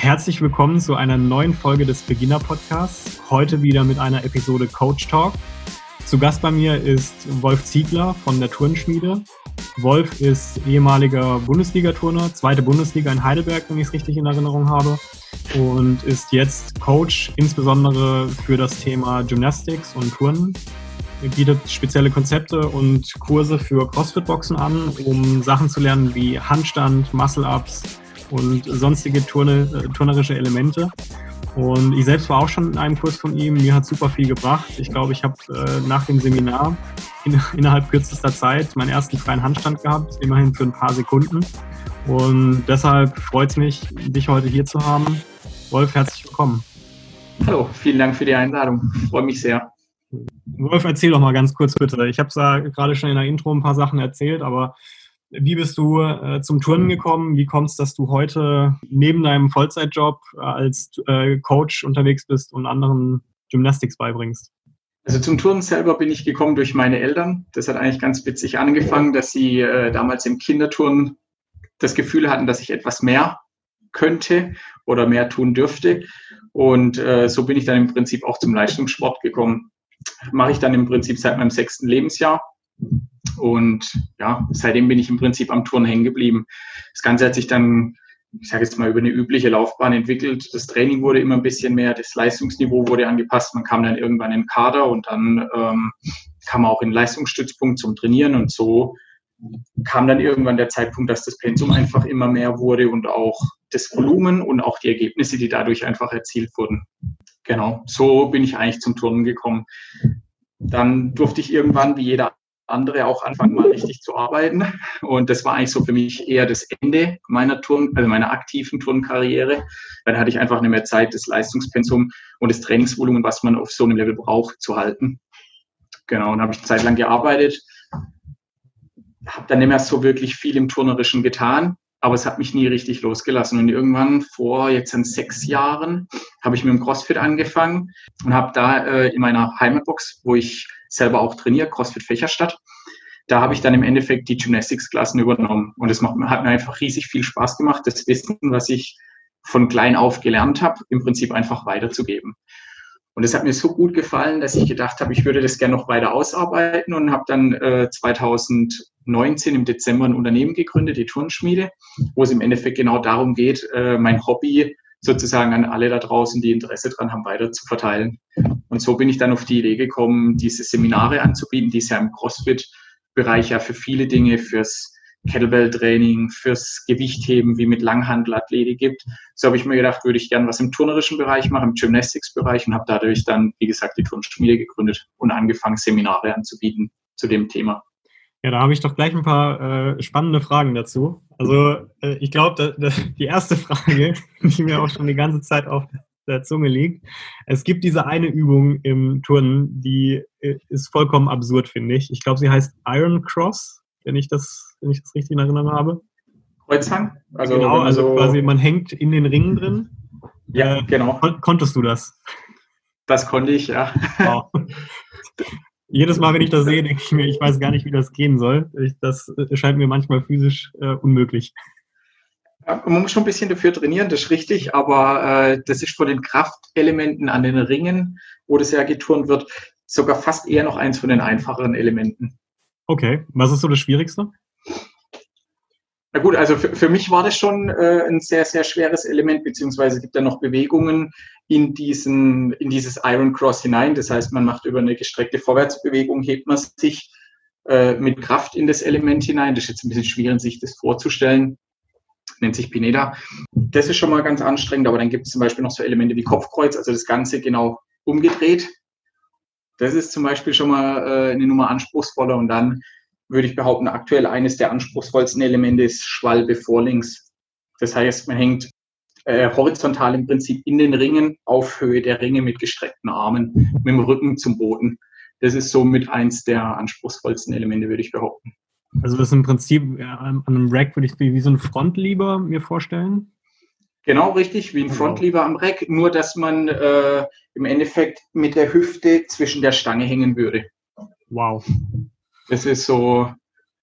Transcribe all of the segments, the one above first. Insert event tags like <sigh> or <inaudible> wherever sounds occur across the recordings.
Herzlich willkommen zu einer neuen Folge des Beginner Podcasts. Heute wieder mit einer Episode Coach Talk. Zu Gast bei mir ist Wolf Ziegler von der Turnschmiede. Wolf ist ehemaliger Bundesliga-Turner, zweite Bundesliga in Heidelberg, wenn ich es richtig in Erinnerung habe, und ist jetzt Coach, insbesondere für das Thema Gymnastics und Turnen. Er bietet spezielle Konzepte und Kurse für CrossFit-Boxen an, um Sachen zu lernen wie Handstand, Muscle-Ups und sonstige Turne, äh, turnerische Elemente. Und ich selbst war auch schon in einem Kurs von ihm. Mir hat super viel gebracht. Ich glaube, ich habe äh, nach dem Seminar in, <laughs> innerhalb kürzester Zeit meinen ersten freien Handstand gehabt, immerhin für ein paar Sekunden. Und deshalb freut es mich, dich heute hier zu haben. Wolf, herzlich willkommen. Hallo, vielen Dank für die Einladung. Ich freue mich sehr. Wolf, erzähl doch mal ganz kurz bitte. Ich habe ja gerade schon in der Intro ein paar Sachen erzählt, aber wie bist du äh, zum Turnen gekommen? Wie kommt es, dass du heute neben deinem Vollzeitjob äh, als äh, Coach unterwegs bist und anderen Gymnastics beibringst? Also zum Turnen selber bin ich gekommen durch meine Eltern. Das hat eigentlich ganz witzig angefangen, dass sie äh, damals im Kinderturnen das Gefühl hatten, dass ich etwas mehr könnte oder mehr tun dürfte. Und äh, so bin ich dann im Prinzip auch zum Leistungssport gekommen. Mache ich dann im Prinzip seit meinem sechsten Lebensjahr und ja, seitdem bin ich im Prinzip am Turnen hängen geblieben. Das Ganze hat sich dann, ich sage jetzt mal, über eine übliche Laufbahn entwickelt. Das Training wurde immer ein bisschen mehr, das Leistungsniveau wurde angepasst. Man kam dann irgendwann in den Kader und dann ähm, kam man auch in den Leistungsstützpunkt zum Trainieren und so kam dann irgendwann der Zeitpunkt, dass das Pensum einfach immer mehr wurde und auch das Volumen und auch die Ergebnisse, die dadurch einfach erzielt wurden. Genau, so bin ich eigentlich zum Turnen gekommen. Dann durfte ich irgendwann, wie jeder andere auch anfangen, mal richtig zu arbeiten. Und das war eigentlich so für mich eher das Ende meiner Turn, also meiner aktiven Turnkarriere. Dann hatte ich einfach nicht mehr Zeit, das Leistungspensum und das Trainingsvolumen, was man auf so einem Level braucht, zu halten. Genau, und habe ich eine Zeit lang gearbeitet. Habe dann nicht mehr so wirklich viel im Turnerischen getan, aber es hat mich nie richtig losgelassen. Und irgendwann vor jetzt in sechs Jahren habe ich mit dem CrossFit angefangen und habe da äh, in meiner Heimatbox, wo ich selber auch trainiere, CrossFit Fächerstadt. Da habe ich dann im Endeffekt die Gymnastics-Klassen übernommen. Und es hat mir einfach riesig viel Spaß gemacht, das Wissen, was ich von klein auf gelernt habe, im Prinzip einfach weiterzugeben. Und es hat mir so gut gefallen, dass ich gedacht habe, ich würde das gerne noch weiter ausarbeiten und habe dann äh, 2019 im Dezember ein Unternehmen gegründet, die Turnschmiede, wo es im Endeffekt genau darum geht, äh, mein Hobby sozusagen an alle da draußen, die Interesse dran haben, weiter zu verteilen. Und so bin ich dann auf die Idee gekommen, diese Seminare anzubieten, die es ja im CrossFit-Bereich ja für viele Dinge, fürs Kettlebell-Training, fürs Gewichtheben wie mit Langhandelathletik gibt. So habe ich mir gedacht, würde ich gerne was im turnerischen Bereich machen, im Gymnastics-Bereich und habe dadurch dann, wie gesagt, die Turnschmiede gegründet und angefangen, Seminare anzubieten zu dem Thema. Ja, da habe ich doch gleich ein paar äh, spannende Fragen dazu. Also äh, ich glaube, die erste Frage, <laughs> die mir auch schon die ganze Zeit auf der Zunge liegt, es gibt diese eine Übung im Turnen, die äh, ist vollkommen absurd, finde ich. Ich glaube, sie heißt Iron Cross, wenn ich das, wenn ich das richtig in Erinnerung habe. Kreuzhang? Also, genau, also quasi man hängt in den Ringen drin. Ja, äh, genau. Kon konntest du das? Das konnte ich, ja. Wow. <laughs> Jedes Mal, wenn ich das sehe, denke ich mir, ich weiß gar nicht, wie das gehen soll. Ich, das scheint mir manchmal physisch äh, unmöglich. Ja, man muss schon ein bisschen dafür trainieren, das ist richtig, aber äh, das ist von den Kraftelementen an den Ringen, wo das ja geturnt wird, sogar fast eher noch eins von den einfacheren Elementen. Okay, was ist so das Schwierigste? Na gut, also für, für mich war das schon äh, ein sehr, sehr schweres Element, beziehungsweise gibt da noch Bewegungen in, diesen, in dieses Iron Cross hinein. Das heißt, man macht über eine gestreckte Vorwärtsbewegung, hebt man sich äh, mit Kraft in das Element hinein. Das ist jetzt ein bisschen schwierig, sich das vorzustellen. Nennt sich Pineda. Das ist schon mal ganz anstrengend, aber dann gibt es zum Beispiel noch so Elemente wie Kopfkreuz, also das Ganze genau umgedreht. Das ist zum Beispiel schon mal äh, eine Nummer anspruchsvoller und dann würde ich behaupten, aktuell eines der anspruchsvollsten Elemente ist Schwalbe vorlinks. Das heißt, man hängt äh, horizontal im Prinzip in den Ringen auf Höhe der Ringe mit gestreckten Armen, mit dem Rücken zum Boden. Das ist somit eins der anspruchsvollsten Elemente, würde ich behaupten. Also das ist im Prinzip ja, an einem Rack würde ich wie so ein Frontlever mir vorstellen. Genau, richtig, wie ein Frontlever am Rack, nur dass man äh, im Endeffekt mit der Hüfte zwischen der Stange hängen würde. Wow. Das ist so,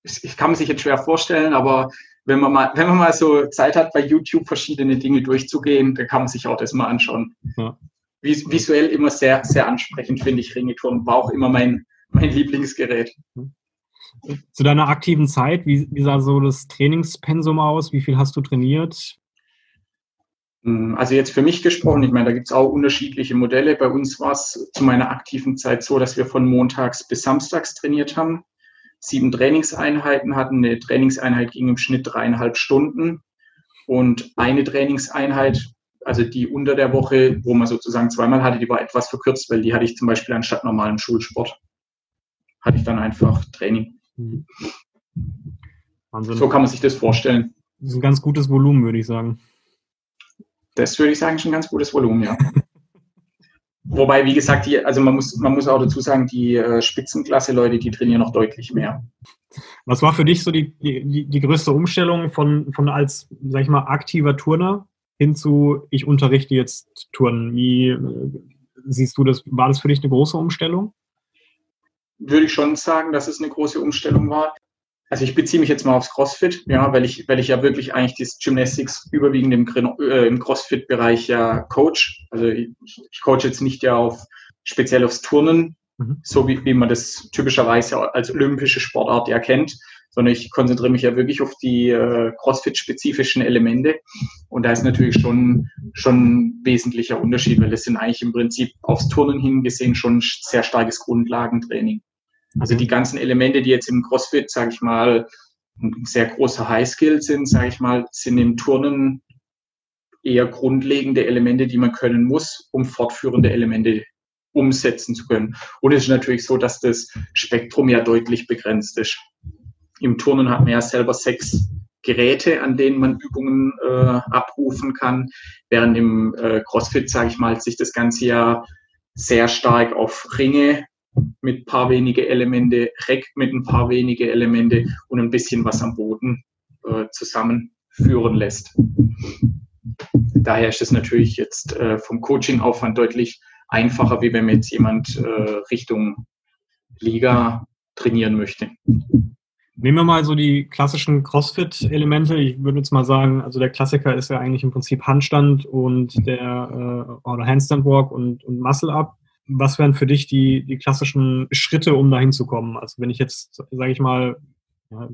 ich kann man sich jetzt schwer vorstellen, aber wenn man mal, wenn man mal so Zeit hat, bei YouTube verschiedene Dinge durchzugehen, dann kann man sich auch das mal anschauen. Ja. Vis visuell immer sehr, sehr ansprechend, finde ich, Ringeturnen. War auch immer mein, mein Lieblingsgerät. Zu deiner aktiven Zeit, wie, wie sah so das Trainingspensum aus? Wie viel hast du trainiert? Hm, also jetzt für mich gesprochen, ich meine, da gibt es auch unterschiedliche Modelle. Bei uns war es zu meiner aktiven Zeit so, dass wir von montags bis samstags trainiert haben sieben Trainingseinheiten hatten. Eine Trainingseinheit ging im Schnitt dreieinhalb Stunden und eine Trainingseinheit, also die unter der Woche, wo man sozusagen zweimal hatte, die war etwas verkürzt, weil die hatte ich zum Beispiel anstatt normalen Schulsport, hatte ich dann einfach Training. Mhm. Wahnsinn. So kann man sich das vorstellen. Das ist ein ganz gutes Volumen, würde ich sagen. Das würde ich sagen, ist ein ganz gutes Volumen, ja. <laughs> Wobei, wie gesagt, die, also man muss, man muss auch dazu sagen, die äh, Spitzenklasse-Leute, die trainieren noch deutlich mehr. Was war für dich so die, die, die größte Umstellung von, von als, sag ich mal, aktiver Turner hin zu, ich unterrichte jetzt Turnen? Wie äh, siehst du das? War das für dich eine große Umstellung? Würde ich schon sagen, dass es eine große Umstellung war. Also ich beziehe mich jetzt mal aufs CrossFit, ja, weil ich, weil ich ja wirklich eigentlich das Gymnastics überwiegend im, äh, im CrossFit-Bereich ja coach. Also ich, ich coach jetzt nicht ja auf speziell aufs Turnen, mhm. so wie, wie man das typischerweise als olympische Sportart ja kennt, sondern ich konzentriere mich ja wirklich auf die äh, CrossFit-spezifischen Elemente. Und da ist natürlich schon, schon ein wesentlicher Unterschied, weil das sind eigentlich im Prinzip aufs Turnen hingesehen schon sehr starkes Grundlagentraining. Also die ganzen Elemente, die jetzt im CrossFit, sage ich mal, ein sehr großer Highskill sind, sage ich mal, sind im Turnen eher grundlegende Elemente, die man können muss, um fortführende Elemente umsetzen zu können. Und es ist natürlich so, dass das Spektrum ja deutlich begrenzt ist. Im Turnen hat man ja selber sechs Geräte, an denen man Übungen äh, abrufen kann, während im äh, CrossFit, sage ich mal, sich das Ganze ja sehr stark auf Ringe mit ein paar wenige Elemente, Reck mit ein paar wenige Elemente und ein bisschen was am Boden äh, zusammenführen lässt. Daher ist es natürlich jetzt äh, vom Coaching-Aufwand deutlich einfacher, wie wenn man jetzt jemand äh, Richtung Liga trainieren möchte. Nehmen wir mal so die klassischen CrossFit-Elemente. Ich würde jetzt mal sagen, also der Klassiker ist ja eigentlich im Prinzip Handstand und der äh, oder Handstand Walk und, und Muscle Up was wären für dich die, die klassischen Schritte, um dahin zu kommen? Also wenn ich jetzt, sage ich mal, ja,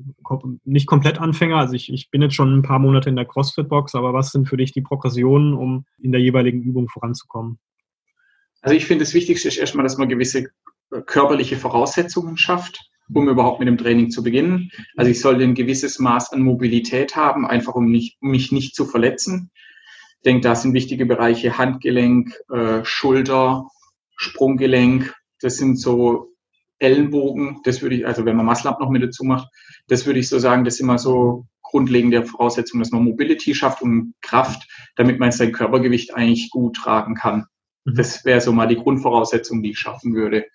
nicht komplett Anfänger, also ich, ich bin jetzt schon ein paar Monate in der CrossFit-Box, aber was sind für dich die Progressionen, um in der jeweiligen Übung voranzukommen? Also ich finde, das Wichtigste ist erstmal, dass man gewisse äh, körperliche Voraussetzungen schafft, um überhaupt mit dem Training zu beginnen. Also ich sollte ein gewisses Maß an Mobilität haben, einfach um, nicht, um mich nicht zu verletzen. Ich denke, da sind wichtige Bereiche Handgelenk, äh, Schulter, Sprunggelenk, das sind so Ellenbogen, das würde ich, also wenn man Muscle noch mit dazu macht, das würde ich so sagen, das sind immer so grundlegende Voraussetzungen, dass man Mobility schafft und Kraft, damit man sein Körpergewicht eigentlich gut tragen kann. Mhm. Das wäre so mal die Grundvoraussetzung, die ich schaffen würde.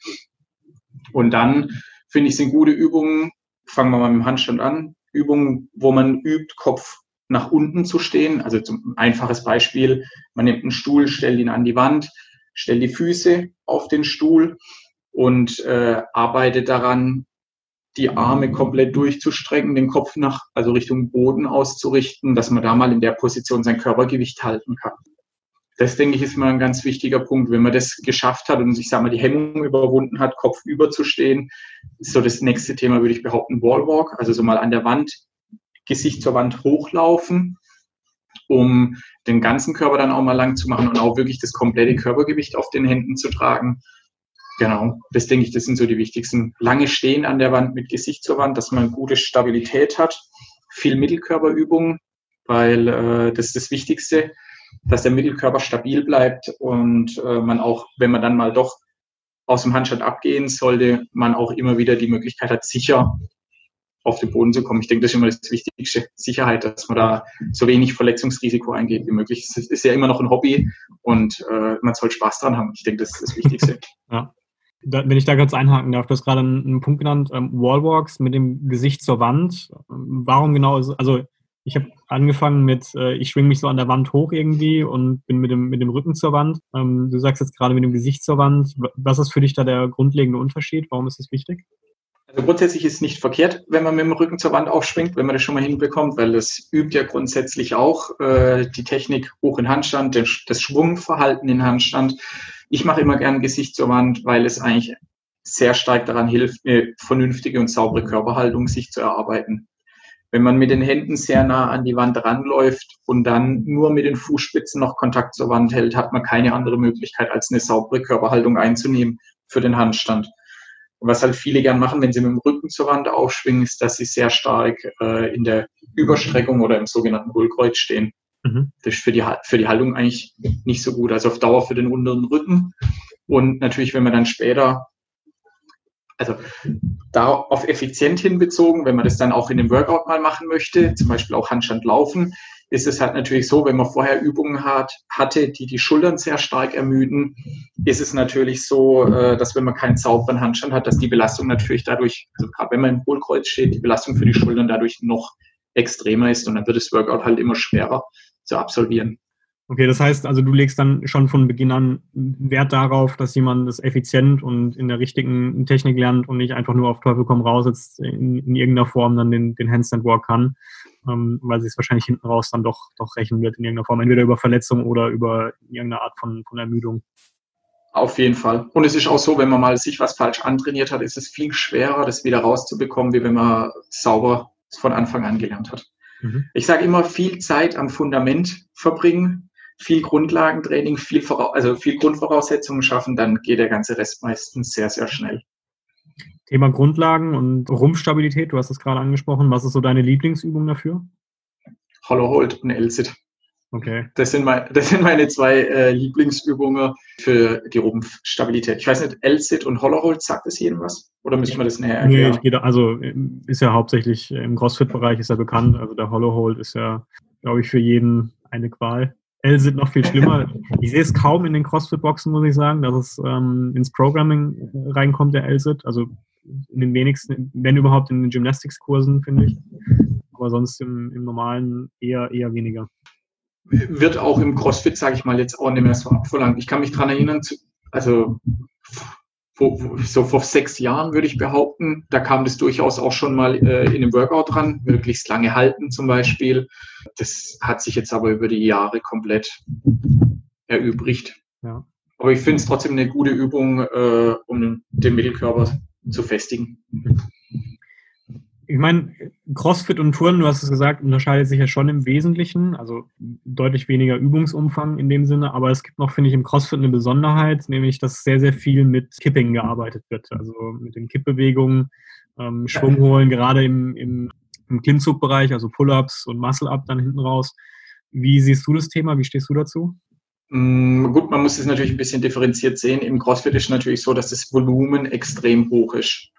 Und dann finde ich, sind gute Übungen, fangen wir mal mit dem Handstand an, Übungen, wo man übt, Kopf nach unten zu stehen. Also zum einfaches Beispiel, man nimmt einen Stuhl, stellt ihn an die Wand, stell die Füße auf den Stuhl und äh, arbeite daran, die Arme komplett durchzustrecken, den Kopf nach, also Richtung Boden auszurichten, dass man da mal in der Position sein Körpergewicht halten kann. Das, denke ich, ist mal ein ganz wichtiger Punkt. Wenn man das geschafft hat und ich sage mal, die Hemmung überwunden hat, Kopf überzustehen, ist so das nächste Thema, würde ich behaupten, Wallwalk, also so mal an der Wand, Gesicht zur Wand hochlaufen um den ganzen Körper dann auch mal lang zu machen und auch wirklich das komplette Körpergewicht auf den Händen zu tragen. Genau, das denke ich, das sind so die wichtigsten. Lange stehen an der Wand mit Gesicht zur Wand, dass man gute Stabilität hat. Viel Mittelkörperübung, weil äh, das ist das Wichtigste, dass der Mittelkörper stabil bleibt und äh, man auch, wenn man dann mal doch aus dem Handstand abgehen sollte, man auch immer wieder die Möglichkeit hat, sicher auf den Boden zu kommen. Ich denke, das ist immer das Wichtigste, Sicherheit, dass man da so wenig Verletzungsrisiko eingeht wie möglich. Es ist ja immer noch ein Hobby und äh, man soll Spaß dran haben. Ich denke, das ist das Wichtigste. <laughs> ja. Da, wenn ich da ganz einhaken darf, du hast gerade einen, einen Punkt genannt, ähm, Wallwalks mit dem Gesicht zur Wand. Warum genau ist, also ich habe angefangen mit, äh, ich schwinge mich so an der Wand hoch irgendwie und bin mit dem, mit dem Rücken zur Wand. Ähm, du sagst jetzt gerade mit dem Gesicht zur Wand. Was ist für dich da der grundlegende Unterschied? Warum ist das wichtig? Also grundsätzlich ist es nicht verkehrt, wenn man mit dem Rücken zur Wand aufschwingt, wenn man das schon mal hinbekommt, weil das übt ja grundsätzlich auch äh, die Technik hoch in Handstand, das, das Schwungverhalten in Handstand. Ich mache immer gern Gesicht zur Wand, weil es eigentlich sehr stark daran hilft, eine vernünftige und saubere Körperhaltung sich zu erarbeiten. Wenn man mit den Händen sehr nah an die Wand ranläuft und dann nur mit den Fußspitzen noch Kontakt zur Wand hält, hat man keine andere Möglichkeit, als eine saubere Körperhaltung einzunehmen für den Handstand. Und was halt viele gern machen, wenn sie mit dem Rücken zur Wand aufschwingen, ist, dass sie sehr stark äh, in der Überstreckung oder im sogenannten Hohlkreuz stehen. Mhm. Das ist für die, für die Haltung eigentlich nicht so gut. Also auf Dauer für den unteren Rücken. Und natürlich, wenn man dann später also da auf effizient hinbezogen, wenn man das dann auch in dem Workout mal machen möchte, zum Beispiel auch Handstand laufen, ist es halt natürlich so, wenn man vorher Übungen hat, hatte, die die Schultern sehr stark ermüden, ist es natürlich so, äh, dass wenn man keinen sauberen Handstand hat, dass die Belastung natürlich dadurch, also gerade wenn man im Hohlkreuz steht, die Belastung für die Schultern dadurch noch extremer ist und dann wird das Workout halt immer schwerer zu absolvieren. Okay, das heißt also, du legst dann schon von Beginn an Wert darauf, dass jemand das effizient und in der richtigen Technik lernt und nicht einfach nur auf Teufel komm raus jetzt in, in irgendeiner Form dann den, den Handstand Walk kann, ähm, weil sich es wahrscheinlich hinten raus dann doch, doch rächen wird in irgendeiner Form, entweder über Verletzung oder über irgendeine Art von, von Ermüdung. Auf jeden Fall. Und es ist auch so, wenn man mal sich was falsch antrainiert hat, ist es viel schwerer, das wieder rauszubekommen, wie wenn man sauber von Anfang an gelernt hat. Mhm. Ich sage immer, viel Zeit am Fundament verbringen, viel Grundlagentraining, viel, also viel Grundvoraussetzungen schaffen, dann geht der ganze Rest meistens sehr, sehr schnell. Thema Grundlagen und Rumpfstabilität, du hast es gerade angesprochen. Was ist so deine Lieblingsübung dafür? Hollow Hold und L-Sit. Okay. Das sind, mein, <laughs> das sind meine zwei äh, Lieblingsübungen für die Rumpfstabilität. Ich weiß nicht, L-Sit und Hollow Hold, sagt es jedem was? Oder müssen wir das näher erklären? Nee, ich gehe also ist ja hauptsächlich im CrossFit-Bereich ist ja bekannt. Also der Hollow Hold ist ja, glaube ich, für jeden eine Qual. L sind noch viel schlimmer. <laughs> Ich sehe es kaum in den CrossFit-Boxen, muss ich sagen, dass es ähm, ins Programming reinkommt, der L-Sit. Also in den wenigsten, wenn überhaupt in den Gymnastics-Kursen, finde ich. Aber sonst im, im normalen eher, eher weniger. Wird auch im CrossFit, sage ich mal, jetzt auch nicht mehr so abverlangt. Ich kann mich daran erinnern, also so vor sechs Jahren würde ich behaupten, da kam das durchaus auch schon mal äh, in einem Workout dran, möglichst lange halten zum Beispiel. Das hat sich jetzt aber über die Jahre komplett erübrigt. Ja. Aber ich finde es trotzdem eine gute Übung, äh, um den Mittelkörper zu festigen. Ich meine, CrossFit und Touren, du hast es gesagt, unterscheidet sich ja schon im Wesentlichen, also deutlich weniger Übungsumfang in dem Sinne, aber es gibt noch, finde ich, im CrossFit eine Besonderheit, nämlich, dass sehr, sehr viel mit Kipping gearbeitet wird, also mit den Kippbewegungen, ähm, Schwung holen, gerade im, im, im Klimmzugbereich, also Pull-Ups und Muscle-Up dann hinten raus. Wie siehst du das Thema? Wie stehst du dazu? Mm, gut, man muss es natürlich ein bisschen differenziert sehen. Im CrossFit ist es natürlich so, dass das Volumen extrem hoch ist.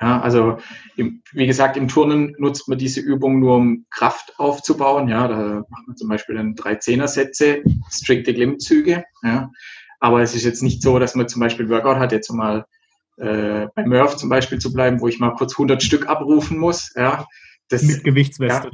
Ja, also im, wie gesagt, im Turnen nutzt man diese Übung nur, um Kraft aufzubauen. Ja, da macht man zum Beispiel dann drei Zehner-Sätze, strikte Klimmzüge. Ja, aber es ist jetzt nicht so, dass man zum Beispiel Workout hat, jetzt mal äh, bei Murph zum Beispiel zu bleiben, wo ich mal kurz 100 Stück abrufen muss. Ja, das, mit Gewichtsweste.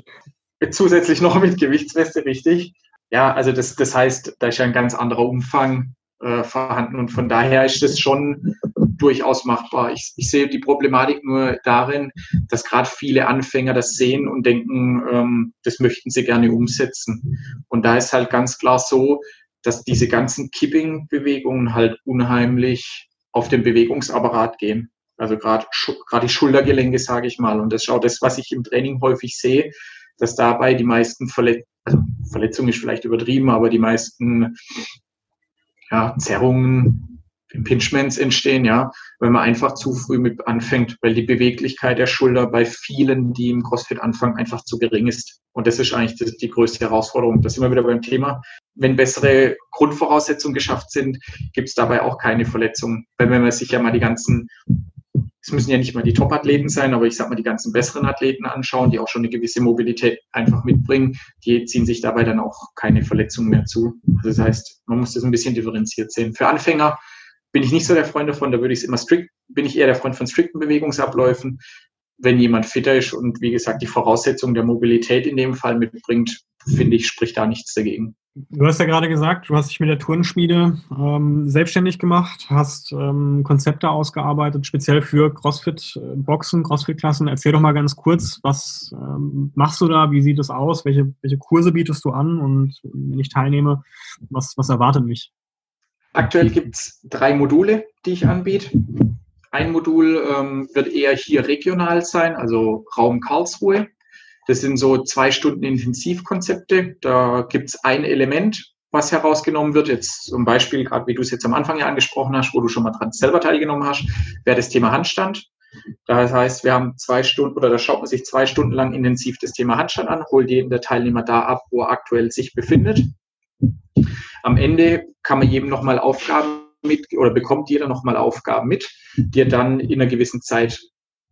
Ja, zusätzlich noch mit Gewichtsweste, richtig. Ja, also das, das heißt, da ist ja ein ganz anderer Umfang äh, vorhanden und von daher ist das schon durchaus machbar. Ich, ich sehe die Problematik nur darin, dass gerade viele Anfänger das sehen und denken, ähm, das möchten sie gerne umsetzen. Und da ist halt ganz klar so, dass diese ganzen Kipping-Bewegungen halt unheimlich auf den Bewegungsapparat gehen. Also gerade gerade die Schultergelenke, sage ich mal. Und das auch das, was ich im Training häufig sehe, dass dabei die meisten Verletzungen, also Verletzungen ist vielleicht übertrieben, aber die meisten ja, Zerrungen, Impingements entstehen, ja, wenn man einfach zu früh mit anfängt, weil die Beweglichkeit der Schulter bei vielen, die im CrossFit anfangen, einfach zu gering ist. Und das ist eigentlich die, die größte Herausforderung. Das sind wir wieder beim Thema. Wenn bessere Grundvoraussetzungen geschafft sind, gibt es dabei auch keine Verletzungen. Weil wenn man sich ja mal die ganzen es müssen ja nicht mal die Top-Athleten sein, aber ich sag mal die ganzen besseren Athleten anschauen, die auch schon eine gewisse Mobilität einfach mitbringen, die ziehen sich dabei dann auch keine Verletzungen mehr zu. Also das heißt, man muss das ein bisschen differenziert sehen. Für Anfänger bin ich nicht so der Freund davon, da würde ich es immer strikt, bin ich eher der Freund von strikten Bewegungsabläufen. Wenn jemand fitter ist und wie gesagt die Voraussetzung der Mobilität in dem Fall mitbringt, finde ich, spricht da nichts dagegen. Du hast ja gerade gesagt, du hast dich mit der Turnschmiede ähm, selbstständig gemacht, hast ähm, Konzepte ausgearbeitet, speziell für CrossFit-Boxen, CrossFit-Klassen. Erzähl doch mal ganz kurz, was ähm, machst du da, wie sieht es aus, welche, welche Kurse bietest du an und wenn ich teilnehme, was, was erwartet mich? Aktuell gibt es drei Module, die ich anbiete. Ein Modul ähm, wird eher hier regional sein, also Raum Karlsruhe. Das sind so zwei Stunden Intensivkonzepte. Da gibt es ein Element, was herausgenommen wird. Jetzt zum Beispiel, gerade wie du es jetzt am Anfang ja angesprochen hast, wo du schon mal dran selber teilgenommen hast, wäre das Thema Handstand. Das heißt, wir haben zwei Stunden oder da schaut man sich zwei Stunden lang intensiv das Thema Handstand an, holt jeden der Teilnehmer da ab, wo er aktuell sich befindet. Am Ende kann man jedem nochmal Aufgaben mit oder bekommt jeder nochmal Aufgaben mit, die er dann in einer gewissen Zeit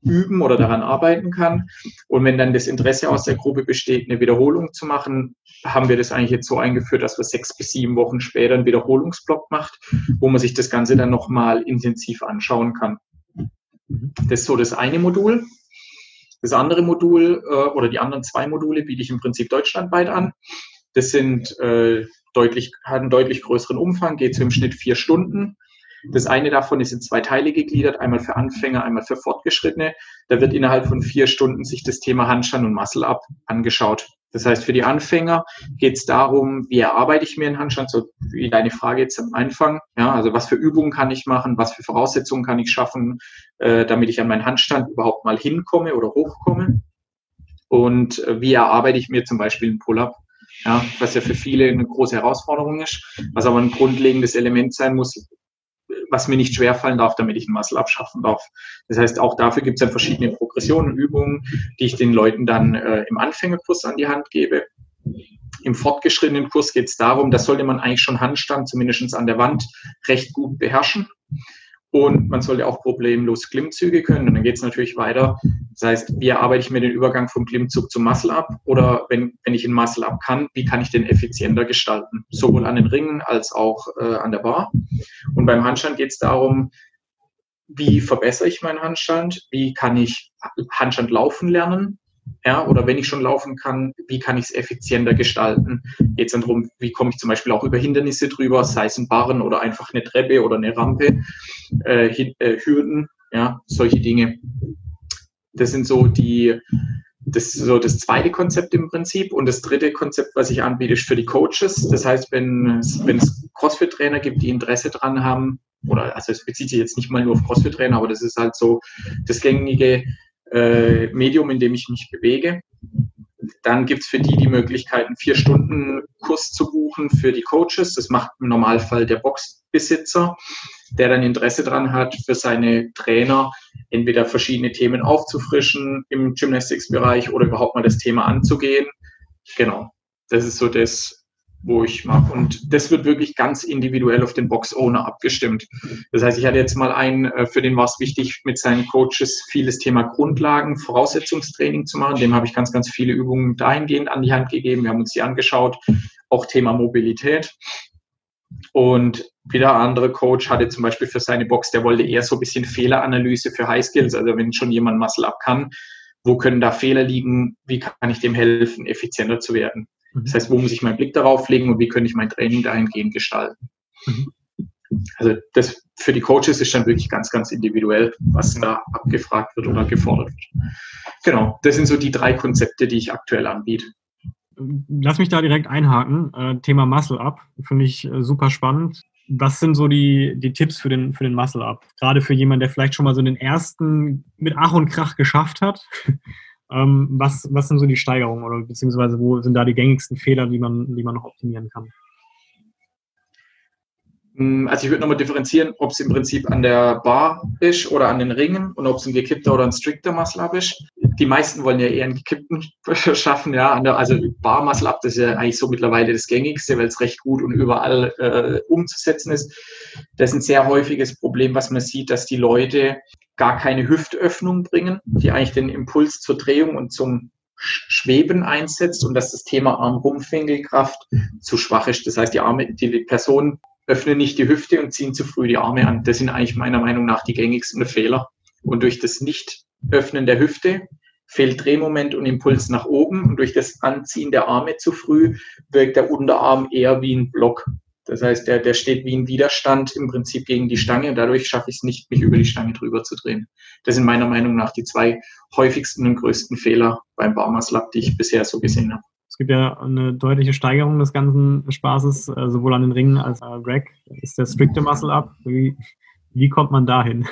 üben oder daran arbeiten kann. Und wenn dann das Interesse aus der Gruppe besteht, eine Wiederholung zu machen, haben wir das eigentlich jetzt so eingeführt, dass wir sechs bis sieben Wochen später einen Wiederholungsblock macht, wo man sich das Ganze dann nochmal intensiv anschauen kann. Das ist so das eine Modul. Das andere Modul äh, oder die anderen zwei Module biete ich im Prinzip deutschlandweit an. Das sind äh, deutlich, hat einen deutlich größeren Umfang, geht so im Schnitt vier Stunden. Das eine davon ist in zwei Teile gegliedert, einmal für Anfänger, einmal für Fortgeschrittene. Da wird innerhalb von vier Stunden sich das Thema Handstand und Muscle Up angeschaut. Das heißt, für die Anfänger geht es darum, wie erarbeite ich mir einen Handstand, so wie deine Frage jetzt am Anfang. Ja, also was für Übungen kann ich machen, was für Voraussetzungen kann ich schaffen, äh, damit ich an meinen Handstand überhaupt mal hinkomme oder hochkomme. Und äh, wie erarbeite ich mir zum Beispiel einen Pull-up, ja, was ja für viele eine große Herausforderung ist, was aber ein grundlegendes Element sein muss, was mir nicht schwerfallen darf, damit ich einen Muscle abschaffen darf. Das heißt, auch dafür gibt es dann verschiedene Progressionen, Übungen, die ich den Leuten dann äh, im Anfängerkurs an die Hand gebe. Im fortgeschrittenen Kurs geht es darum, das sollte man eigentlich schon Handstand, zumindest an der Wand, recht gut beherrschen. Und man sollte auch problemlos Klimmzüge können. Und dann geht es natürlich weiter. Das heißt, wie arbeite ich mir den Übergang vom Klimmzug zum Muscle-Up? Oder wenn, wenn ich einen Muscle-Up kann, wie kann ich den effizienter gestalten? Sowohl an den Ringen als auch äh, an der Bar. Und beim Handstand geht es darum, wie verbessere ich meinen Handstand? Wie kann ich Handstand laufen lernen? Ja, oder wenn ich schon laufen kann, wie kann ich es effizienter gestalten? Geht es dann darum, wie komme ich zum Beispiel auch über Hindernisse drüber, sei es ein Barren oder einfach eine Treppe oder eine Rampe, äh, äh, Hürden, ja, solche Dinge. Das sind so die, das ist so das zweite Konzept im Prinzip. Und das dritte Konzept, was ich anbiete, ist für die Coaches. Das heißt, wenn, wenn es CrossFit-Trainer gibt, die Interesse dran haben, oder also es bezieht sich jetzt nicht mal nur auf CrossFit-Trainer, aber das ist halt so das gängige äh, Medium, in dem ich mich bewege. Dann gibt es für die die Möglichkeit, einen vier Stunden Kurs zu buchen für die Coaches. Das macht im Normalfall der Boxbesitzer, der dann Interesse daran hat, für seine Trainer entweder verschiedene Themen aufzufrischen im Gymnastics-Bereich oder überhaupt mal das Thema anzugehen. Genau, das ist so das, wo ich mache. Und das wird wirklich ganz individuell auf den Box-Owner abgestimmt. Das heißt, ich hatte jetzt mal einen, äh, für den war es wichtig, mit seinen Coaches vieles Thema Grundlagen, Voraussetzungstraining zu machen. Dem habe ich ganz, ganz viele Übungen dahingehend an die Hand gegeben. Wir haben uns die angeschaut. Auch Thema Mobilität. Und wieder ein anderer Coach hatte zum Beispiel für seine Box, der wollte eher so ein bisschen Fehleranalyse für High Skills. Also wenn schon jemand Muscle Up kann, wo können da Fehler liegen? Wie kann ich dem helfen, effizienter zu werden? Das heißt, wo muss ich meinen Blick darauf legen und wie könnte ich mein Training dahingehend gestalten? Mhm. Also das für die Coaches ist dann wirklich ganz, ganz individuell, was da abgefragt wird oder gefordert wird. Genau, das sind so die drei Konzepte, die ich aktuell anbiete. Lass mich da direkt einhaken. Äh, Thema Muscle Up finde ich äh, super spannend. Was sind so die, die Tipps für den, für den Muscle Up? Gerade für jemanden, der vielleicht schon mal so den ersten mit Ach und Krach geschafft hat ähm, was, was sind so die Steigerungen oder beziehungsweise wo sind da die gängigsten Fehler, die man, die man noch optimieren kann? Hm, also ich würde nochmal differenzieren, ob es im Prinzip an der Bar ist oder an den Ringen und ob es ein gekippter oder ein strikter Muscle-Up ist. Die meisten wollen ja eher einen gekippten <laughs> schaffen, ja. also Bar Muscle-Up, das ist ja eigentlich so mittlerweile das gängigste, weil es recht gut und überall äh, umzusetzen ist. Das ist ein sehr häufiges Problem, was man sieht, dass die Leute gar keine Hüftöffnung bringen, die eigentlich den Impuls zur Drehung und zum Schweben einsetzt und dass das Thema Arm-Rumpfwinkelkraft zu schwach ist. Das heißt, die Arme, die Personen öffnen nicht die Hüfte und ziehen zu früh die Arme an. Das sind eigentlich meiner Meinung nach die gängigsten Fehler. Und durch das Nicht-Öffnen der Hüfte fehlt Drehmoment und Impuls nach oben und durch das Anziehen der Arme zu früh wirkt der Unterarm eher wie ein Block. Das heißt, der, der steht wie ein Widerstand im Prinzip gegen die Stange dadurch schaffe ich es nicht, mich über die Stange drüber zu drehen. Das sind meiner Meinung nach die zwei häufigsten und größten Fehler beim Barmer Slap, die ich bisher so gesehen habe. Es gibt ja eine deutliche Steigerung des ganzen Spaßes, äh, sowohl an den Ringen als auch Rack. Ist der strikte Muscle Up? Wie, wie kommt man dahin?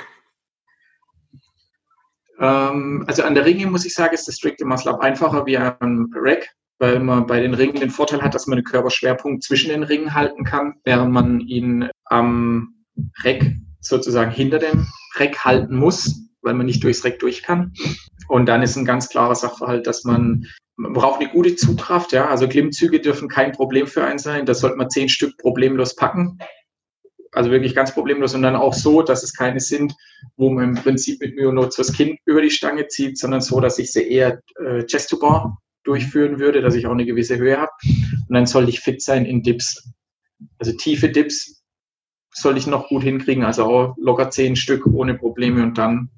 Ähm, also an der Ringe muss ich sagen, ist der strikte Muscle Up einfacher wie am Rack weil man bei den Ringen den Vorteil hat, dass man den Körperschwerpunkt zwischen den Ringen halten kann, während man ihn am Reck sozusagen hinter dem Reck halten muss, weil man nicht durchs Reck durch kann. Und dann ist ein ganz klarer Sachverhalt, dass man, man braucht eine gute Zugkraft, ja. Also Klimmzüge dürfen kein Problem für einen sein. Das sollte man zehn Stück problemlos packen. Also wirklich ganz problemlos und dann auch so, dass es keine sind, wo man im Prinzip mit Myonot das Kind über die Stange zieht, sondern so, dass ich sie eher äh, Chest to Bar durchführen würde, dass ich auch eine gewisse Höhe habe. Und dann sollte ich fit sein in Dips. Also tiefe Dips sollte ich noch gut hinkriegen, also auch locker zehn Stück ohne Probleme und dann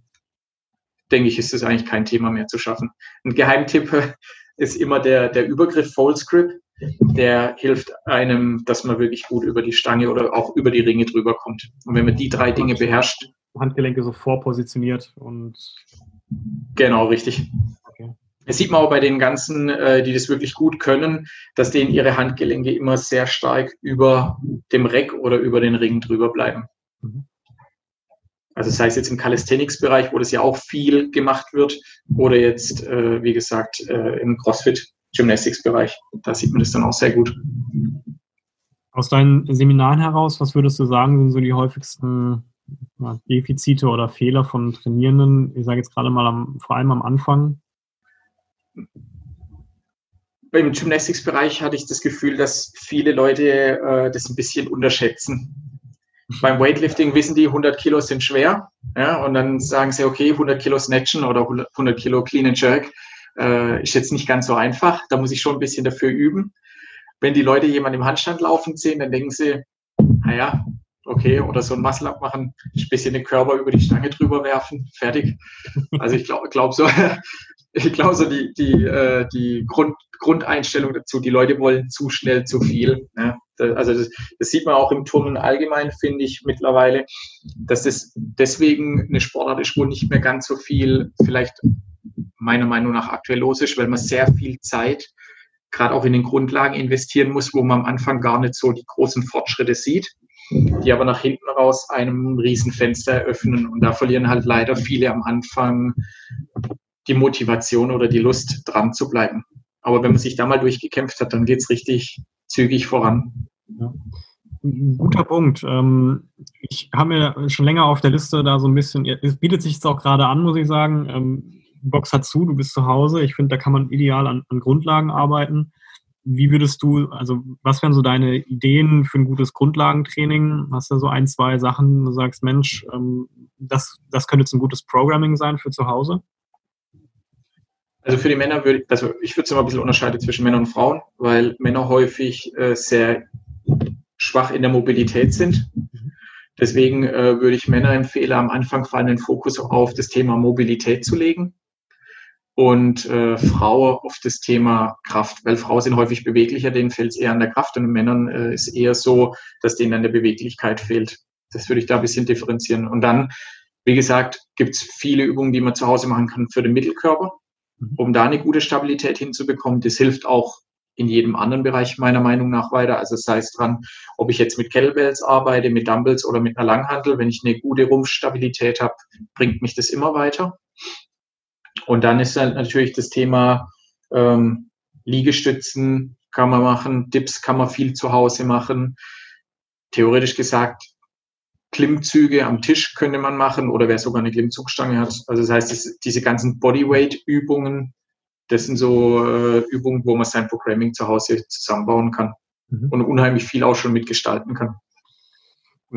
denke ich, ist es eigentlich kein Thema mehr zu schaffen. Ein Geheimtipp <laughs> ist immer der, der Übergriff Fold Grip. Der hilft einem, dass man wirklich gut über die Stange oder auch über die Ringe drüber kommt. Und wenn man die drei Dinge beherrscht. Handgelenke so vorpositioniert und. Genau, richtig. Das sieht man auch bei den ganzen, äh, die das wirklich gut können, dass denen ihre Handgelenke immer sehr stark über dem Reck oder über den Ring drüber bleiben. Mhm. Also das heißt jetzt im Calisthenics-Bereich, wo das ja auch viel gemacht wird, oder jetzt, äh, wie gesagt, äh, im CrossFit-Gymnastics-Bereich. Da sieht man das dann auch sehr gut. Aus deinen Seminaren heraus, was würdest du sagen, sind so die häufigsten Defizite oder Fehler von Trainierenden? Ich sage jetzt gerade mal am, vor allem am Anfang, beim Gymnastics-Bereich hatte ich das Gefühl, dass viele Leute äh, das ein bisschen unterschätzen. Beim Weightlifting wissen die, 100 Kilo sind schwer. Ja, und dann sagen sie, okay, 100 Kilo Snatchen oder 100 Kilo Clean and Jerk äh, ist jetzt nicht ganz so einfach. Da muss ich schon ein bisschen dafür üben. Wenn die Leute jemanden im Handstand laufen sehen, dann denken sie, naja, okay, oder so ein Muscle-Up machen, ein bisschen den Körper über die Stange drüber werfen, fertig. Also ich glaube glaub so, ich glaube, so die, die, äh, die Grund, Grundeinstellung dazu, die Leute wollen zu schnell zu viel. Ne? Also das, das sieht man auch im Turnen allgemein, finde ich mittlerweile, dass das deswegen eine Sportart ist, wo nicht mehr ganz so viel vielleicht meiner Meinung nach aktuell los ist, weil man sehr viel Zeit gerade auch in den Grundlagen investieren muss, wo man am Anfang gar nicht so die großen Fortschritte sieht, die aber nach hinten raus einem Riesenfenster eröffnen. Und da verlieren halt leider viele am Anfang die Motivation oder die Lust, dran zu bleiben. Aber wenn man sich da mal durchgekämpft hat, dann geht es richtig zügig voran. Ja. Guter Punkt. Ähm, ich habe mir schon länger auf der Liste da so ein bisschen, es bietet sich jetzt auch gerade an, muss ich sagen. Ähm, Box hat zu, du bist zu Hause. Ich finde, da kann man ideal an, an Grundlagen arbeiten. Wie würdest du, also was wären so deine Ideen für ein gutes Grundlagentraining? Hast du so ein, zwei Sachen, du sagst, Mensch, ähm, das, das könnte jetzt ein gutes Programming sein für zu Hause? Also für die Männer würde ich, also ich würde es immer ein bisschen unterscheiden zwischen Männern und Frauen, weil Männer häufig äh, sehr schwach in der Mobilität sind. Deswegen äh, würde ich Männer empfehlen, am Anfang vor allem den Fokus auf das Thema Mobilität zu legen und äh, Frauen auf das Thema Kraft, weil Frauen sind häufig beweglicher, denen fehlt es eher an der Kraft und Männern äh, ist eher so, dass denen an der Beweglichkeit fehlt. Das würde ich da ein bisschen differenzieren. Und dann, wie gesagt, gibt es viele Übungen, die man zu Hause machen kann für den Mittelkörper. Um da eine gute Stabilität hinzubekommen. Das hilft auch in jedem anderen Bereich meiner Meinung nach weiter. Also sei es dran, ob ich jetzt mit Kettlebells arbeite, mit Dumbbells oder mit einer Langhantel. Wenn ich eine gute Rumpfstabilität habe, bringt mich das immer weiter. Und dann ist halt natürlich das Thema ähm, Liegestützen kann man machen, Dips kann man viel zu Hause machen. Theoretisch gesagt, Klimmzüge am Tisch könnte man machen oder wer sogar eine Klimmzugstange hat. Also das heißt, das, diese ganzen Bodyweight-Übungen, das sind so äh, Übungen, wo man sein Programming zu Hause zusammenbauen kann mhm. und unheimlich viel auch schon mitgestalten kann.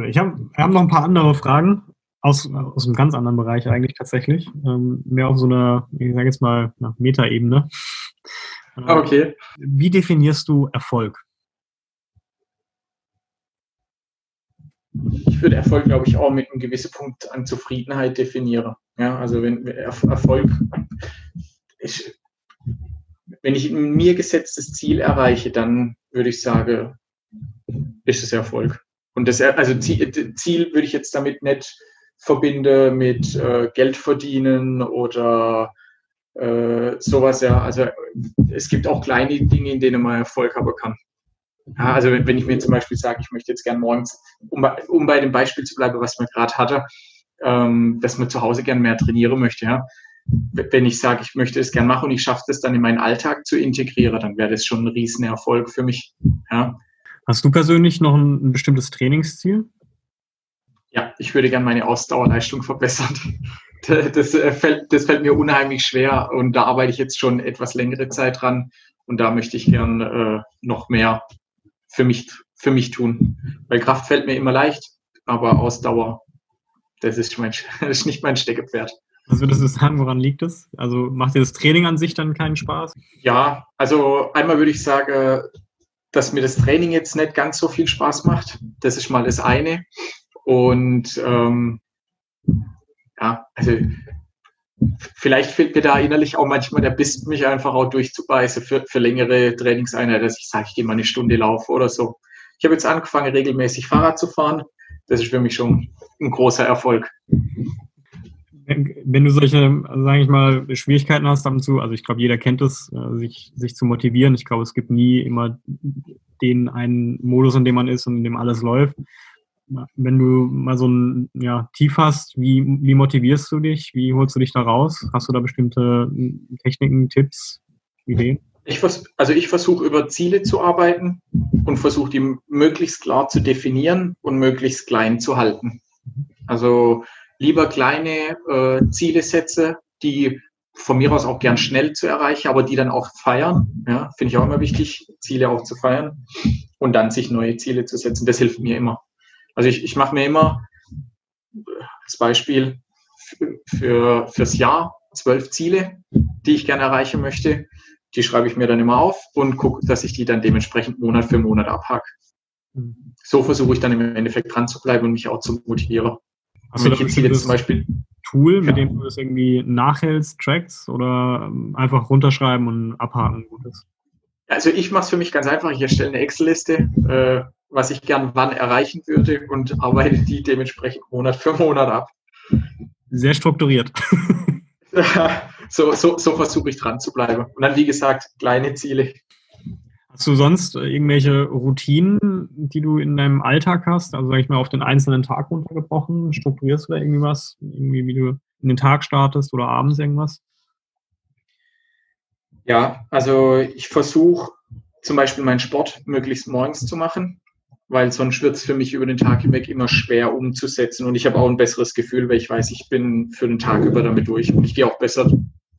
Ich hab, wir haben noch ein paar andere Fragen aus, aus einem ganz anderen Bereich eigentlich tatsächlich. Ähm, mehr auf so einer, ich sage jetzt mal, Metaebene. Okay. Wie definierst du Erfolg? Ich würde Erfolg, glaube ich, auch mit einem gewissen Punkt an Zufriedenheit definieren. Ja, also wenn Erfolg, ich, wenn ich ein mir gesetztes Ziel erreiche, dann würde ich sagen, ist es Erfolg. Und das, also Ziel, Ziel würde ich jetzt damit nicht verbinden mit äh, Geld verdienen oder äh, sowas, ja. Also es gibt auch kleine Dinge, in denen man Erfolg haben kann. Ja, also wenn, wenn ich mir zum Beispiel sage, ich möchte jetzt gern morgens, um, um bei dem Beispiel zu bleiben, was man gerade hatte, ähm, dass man zu Hause gern mehr trainieren möchte, ja. Wenn ich sage, ich möchte es gern machen und ich schaffe es dann in meinen Alltag zu integrieren, dann wäre das schon ein Riesenerfolg für mich. Ja. Hast du persönlich noch ein, ein bestimmtes Trainingsziel? Ja, ich würde gern meine Ausdauerleistung verbessern. <laughs> Das äh, fällt, das fällt mir unheimlich schwer und da arbeite ich jetzt schon etwas längere Zeit dran und da möchte ich gern äh, noch mehr für mich, für mich tun. Weil Kraft fällt mir immer leicht, aber Ausdauer, das ist, mein, <laughs> das ist nicht mein Steckepferd. Was würdest du sagen, woran liegt es? Also macht dir das Training an sich dann keinen Spaß? Ja, also einmal würde ich sagen, dass mir das Training jetzt nicht ganz so viel Spaß macht. Das ist mal das eine. Und ähm, ja, also vielleicht fehlt mir da innerlich auch manchmal der Biss, mich einfach auch durchzubeißen für, für längere Trainingseinheiten, dass ich sage, ich gehe mal eine Stunde laufen oder so. Ich habe jetzt angefangen, regelmäßig Fahrrad zu fahren. Das ist für mich schon ein großer Erfolg. Wenn du solche, sage ich mal, Schwierigkeiten hast ab und zu, also ich glaube, jeder kennt es, äh, sich, sich zu motivieren. Ich glaube, es gibt nie immer den einen Modus, in dem man ist und in dem alles läuft wenn du mal so ein ja, Tief hast, wie, wie motivierst du dich? Wie holst du dich da raus? Hast du da bestimmte hm, Techniken, Tipps, Ideen? Ich also ich versuche über Ziele zu arbeiten und versuche die möglichst klar zu definieren und möglichst klein zu halten. Also lieber kleine äh, Ziele setze, die von mir aus auch gern schnell zu erreichen, aber die dann auch feiern. Ja, finde ich auch immer wichtig, Ziele auch zu feiern und dann sich neue Ziele zu setzen. Das hilft mir immer. Also ich, ich mache mir immer als Beispiel für, fürs Jahr zwölf Ziele, die ich gerne erreichen möchte. Die schreibe ich mir dann immer auf und gucke, dass ich die dann dementsprechend Monat für Monat abhake. Mhm. So versuche ich dann im Endeffekt dran zu bleiben und mich auch zu motivieren. Hast du da Ziele zum Beispiel Tool, mit ja. dem du das irgendwie nachhältst, trackst oder ähm, einfach runterschreiben und abhaken? Also ich mache es für mich ganz einfach. Ich erstelle eine Excel-Liste, äh, was ich gern wann erreichen würde und arbeite die dementsprechend Monat für Monat ab. Sehr strukturiert. <laughs> so, so, so versuche ich dran zu bleiben. Und dann, wie gesagt, kleine Ziele. Hast du sonst irgendwelche Routinen, die du in deinem Alltag hast? Also, sag ich mal, auf den einzelnen Tag runtergebrochen? Strukturierst du da irgendwie was? Irgendwie, wie du in den Tag startest oder abends irgendwas? Ja, also ich versuche zum Beispiel meinen Sport möglichst morgens zu machen weil sonst wird es für mich über den Tag hinweg immer schwer umzusetzen. Und ich habe auch ein besseres Gefühl, weil ich weiß, ich bin für den Tag über damit durch und ich gehe auch besser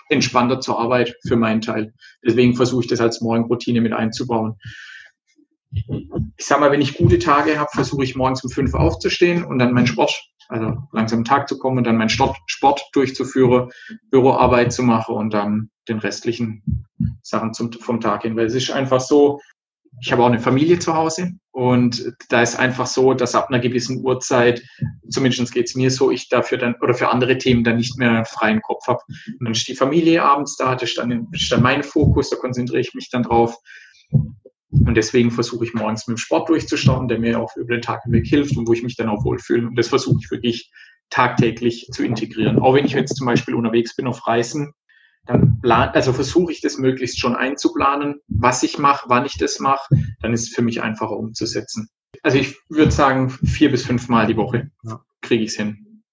entspannter zur Arbeit für meinen Teil. Deswegen versuche ich das als Morgenroutine mit einzubauen. Ich sage mal, wenn ich gute Tage habe, versuche ich morgens um fünf aufzustehen und dann meinen Sport, also langsam am Tag zu kommen und dann meinen Sport, Sport durchzuführen, Büroarbeit zu machen und dann den restlichen Sachen zum, vom Tag hin. Weil es ist einfach so, ich habe auch eine Familie zu Hause und da ist einfach so, dass ab einer gewissen Uhrzeit, zumindest geht es mir so, ich dafür dann oder für andere Themen dann nicht mehr einen freien Kopf habe. Und dann ist die Familie abends da, das ist dann, ist dann mein Fokus, da konzentriere ich mich dann drauf. Und deswegen versuche ich morgens mit dem Sport durchzustarten, der mir auch über den Tag hinweg hilft und wo ich mich dann auch wohlfühle. Und das versuche ich wirklich tagtäglich zu integrieren. Auch wenn ich jetzt zum Beispiel unterwegs bin auf Reisen, dann plan, also versuche ich das möglichst schon einzuplanen, was ich mache, wann ich das mache, dann ist es für mich einfacher umzusetzen. Also ich würde sagen, vier bis fünf Mal die Woche kriege ich es hin.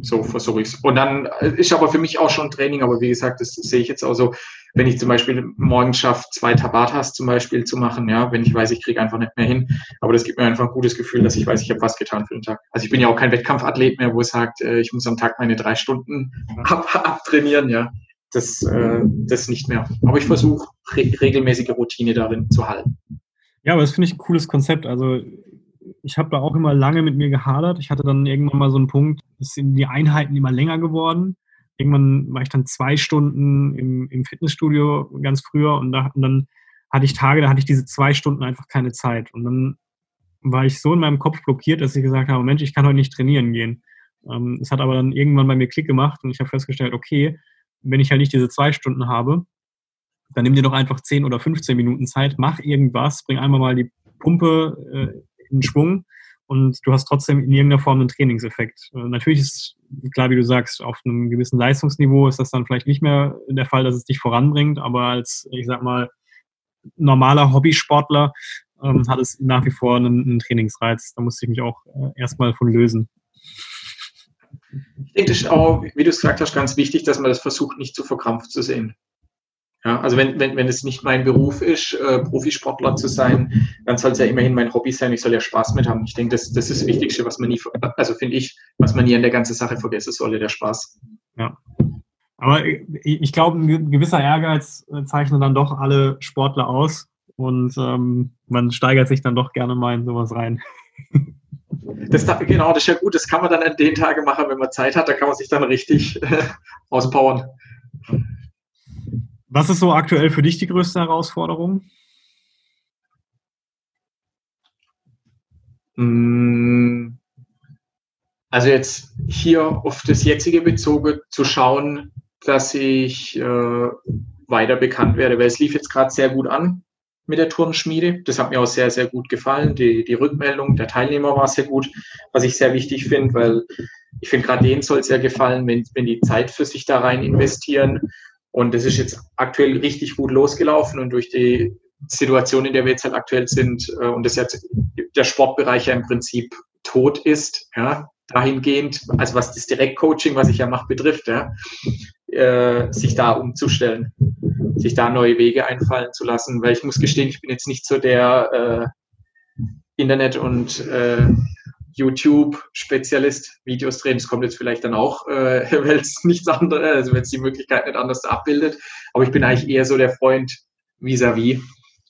So versuche ich es. Und dann ist aber für mich auch schon Training, aber wie gesagt, das sehe ich jetzt auch so, wenn ich zum Beispiel morgen schaffe, zwei Tabatas zum Beispiel zu machen, ja, wenn ich weiß, ich kriege einfach nicht mehr hin. Aber das gibt mir einfach ein gutes Gefühl, dass ich weiß, ich habe was getan für den Tag. Also ich bin ja auch kein Wettkampfathlet mehr, wo es sagt, äh, ich muss am Tag meine drei Stunden ab, abtrainieren, ja das, äh, das nicht mehr. Aber ich versuche re regelmäßige Routine darin zu halten. Ja, aber das finde ich ein cooles Konzept. Also ich habe da auch immer lange mit mir gehadert. Ich hatte dann irgendwann mal so einen Punkt, es sind die Einheiten immer länger geworden. Irgendwann war ich dann zwei Stunden im, im Fitnessstudio ganz früher und, da, und dann hatte ich Tage, da hatte ich diese zwei Stunden einfach keine Zeit. Und dann war ich so in meinem Kopf blockiert, dass ich gesagt habe, Mensch, ich kann heute nicht trainieren gehen. Ähm, es hat aber dann irgendwann bei mir Klick gemacht und ich habe festgestellt, okay, wenn ich halt nicht diese zwei Stunden habe, dann nimm dir doch einfach 10 oder 15 Minuten Zeit, mach irgendwas, bring einmal mal die Pumpe äh, in Schwung und du hast trotzdem in irgendeiner Form einen Trainingseffekt. Äh, natürlich ist klar, wie du sagst, auf einem gewissen Leistungsniveau ist das dann vielleicht nicht mehr der Fall, dass es dich voranbringt, aber als, ich sag mal, normaler Hobbysportler ähm, hat es nach wie vor einen, einen Trainingsreiz. Da musste ich mich auch äh, erstmal von lösen. Ich denke, das ist auch, wie du es gesagt hast, ganz wichtig, dass man das versucht, nicht zu verkrampft zu sehen. Ja, also wenn, wenn, wenn es nicht mein Beruf ist, äh, Profisportler zu sein, dann soll es ja immerhin mein Hobby sein. Ich soll ja Spaß mit haben. Ich denke, das, das ist das Wichtigste, was man nie, also finde ich, was man nie an der ganzen Sache vergessen solle, der Spaß. Ja. Aber ich, ich glaube, ein gewisser Ehrgeiz äh, zeichnet dann doch alle Sportler aus und ähm, man steigert sich dann doch gerne mal in sowas rein. <laughs> Das, genau, das ist ja gut. Das kann man dann an den Tagen machen, wenn man Zeit hat. Da kann man sich dann richtig äh, auspowern. Was ist so aktuell für dich die größte Herausforderung? Mm. Also jetzt hier auf das jetzige bezogen zu schauen, dass ich äh, weiter bekannt werde, weil es lief jetzt gerade sehr gut an mit der Turnschmiede. Das hat mir auch sehr, sehr gut gefallen. Die, die Rückmeldung der Teilnehmer war sehr gut, was ich sehr wichtig finde, weil ich finde, gerade denen soll es sehr gefallen, wenn, wenn die Zeit für sich da rein investieren und das ist jetzt aktuell richtig gut losgelaufen und durch die Situation, in der wir jetzt halt aktuell sind äh, und das jetzt der Sportbereich ja im Prinzip tot ist, ja, dahingehend, also was das Direktcoaching, was ich ja mache, betrifft, ja, äh, sich da umzustellen, sich da neue Wege einfallen zu lassen, weil ich muss gestehen, ich bin jetzt nicht so der äh, Internet- und äh, YouTube-Spezialist Videos drehen. Das kommt jetzt vielleicht dann auch, äh, <laughs> weil es nichts anderes, also wenn es die Möglichkeit nicht anders abbildet. Aber ich bin eigentlich eher so der Freund vis-à-vis. -vis.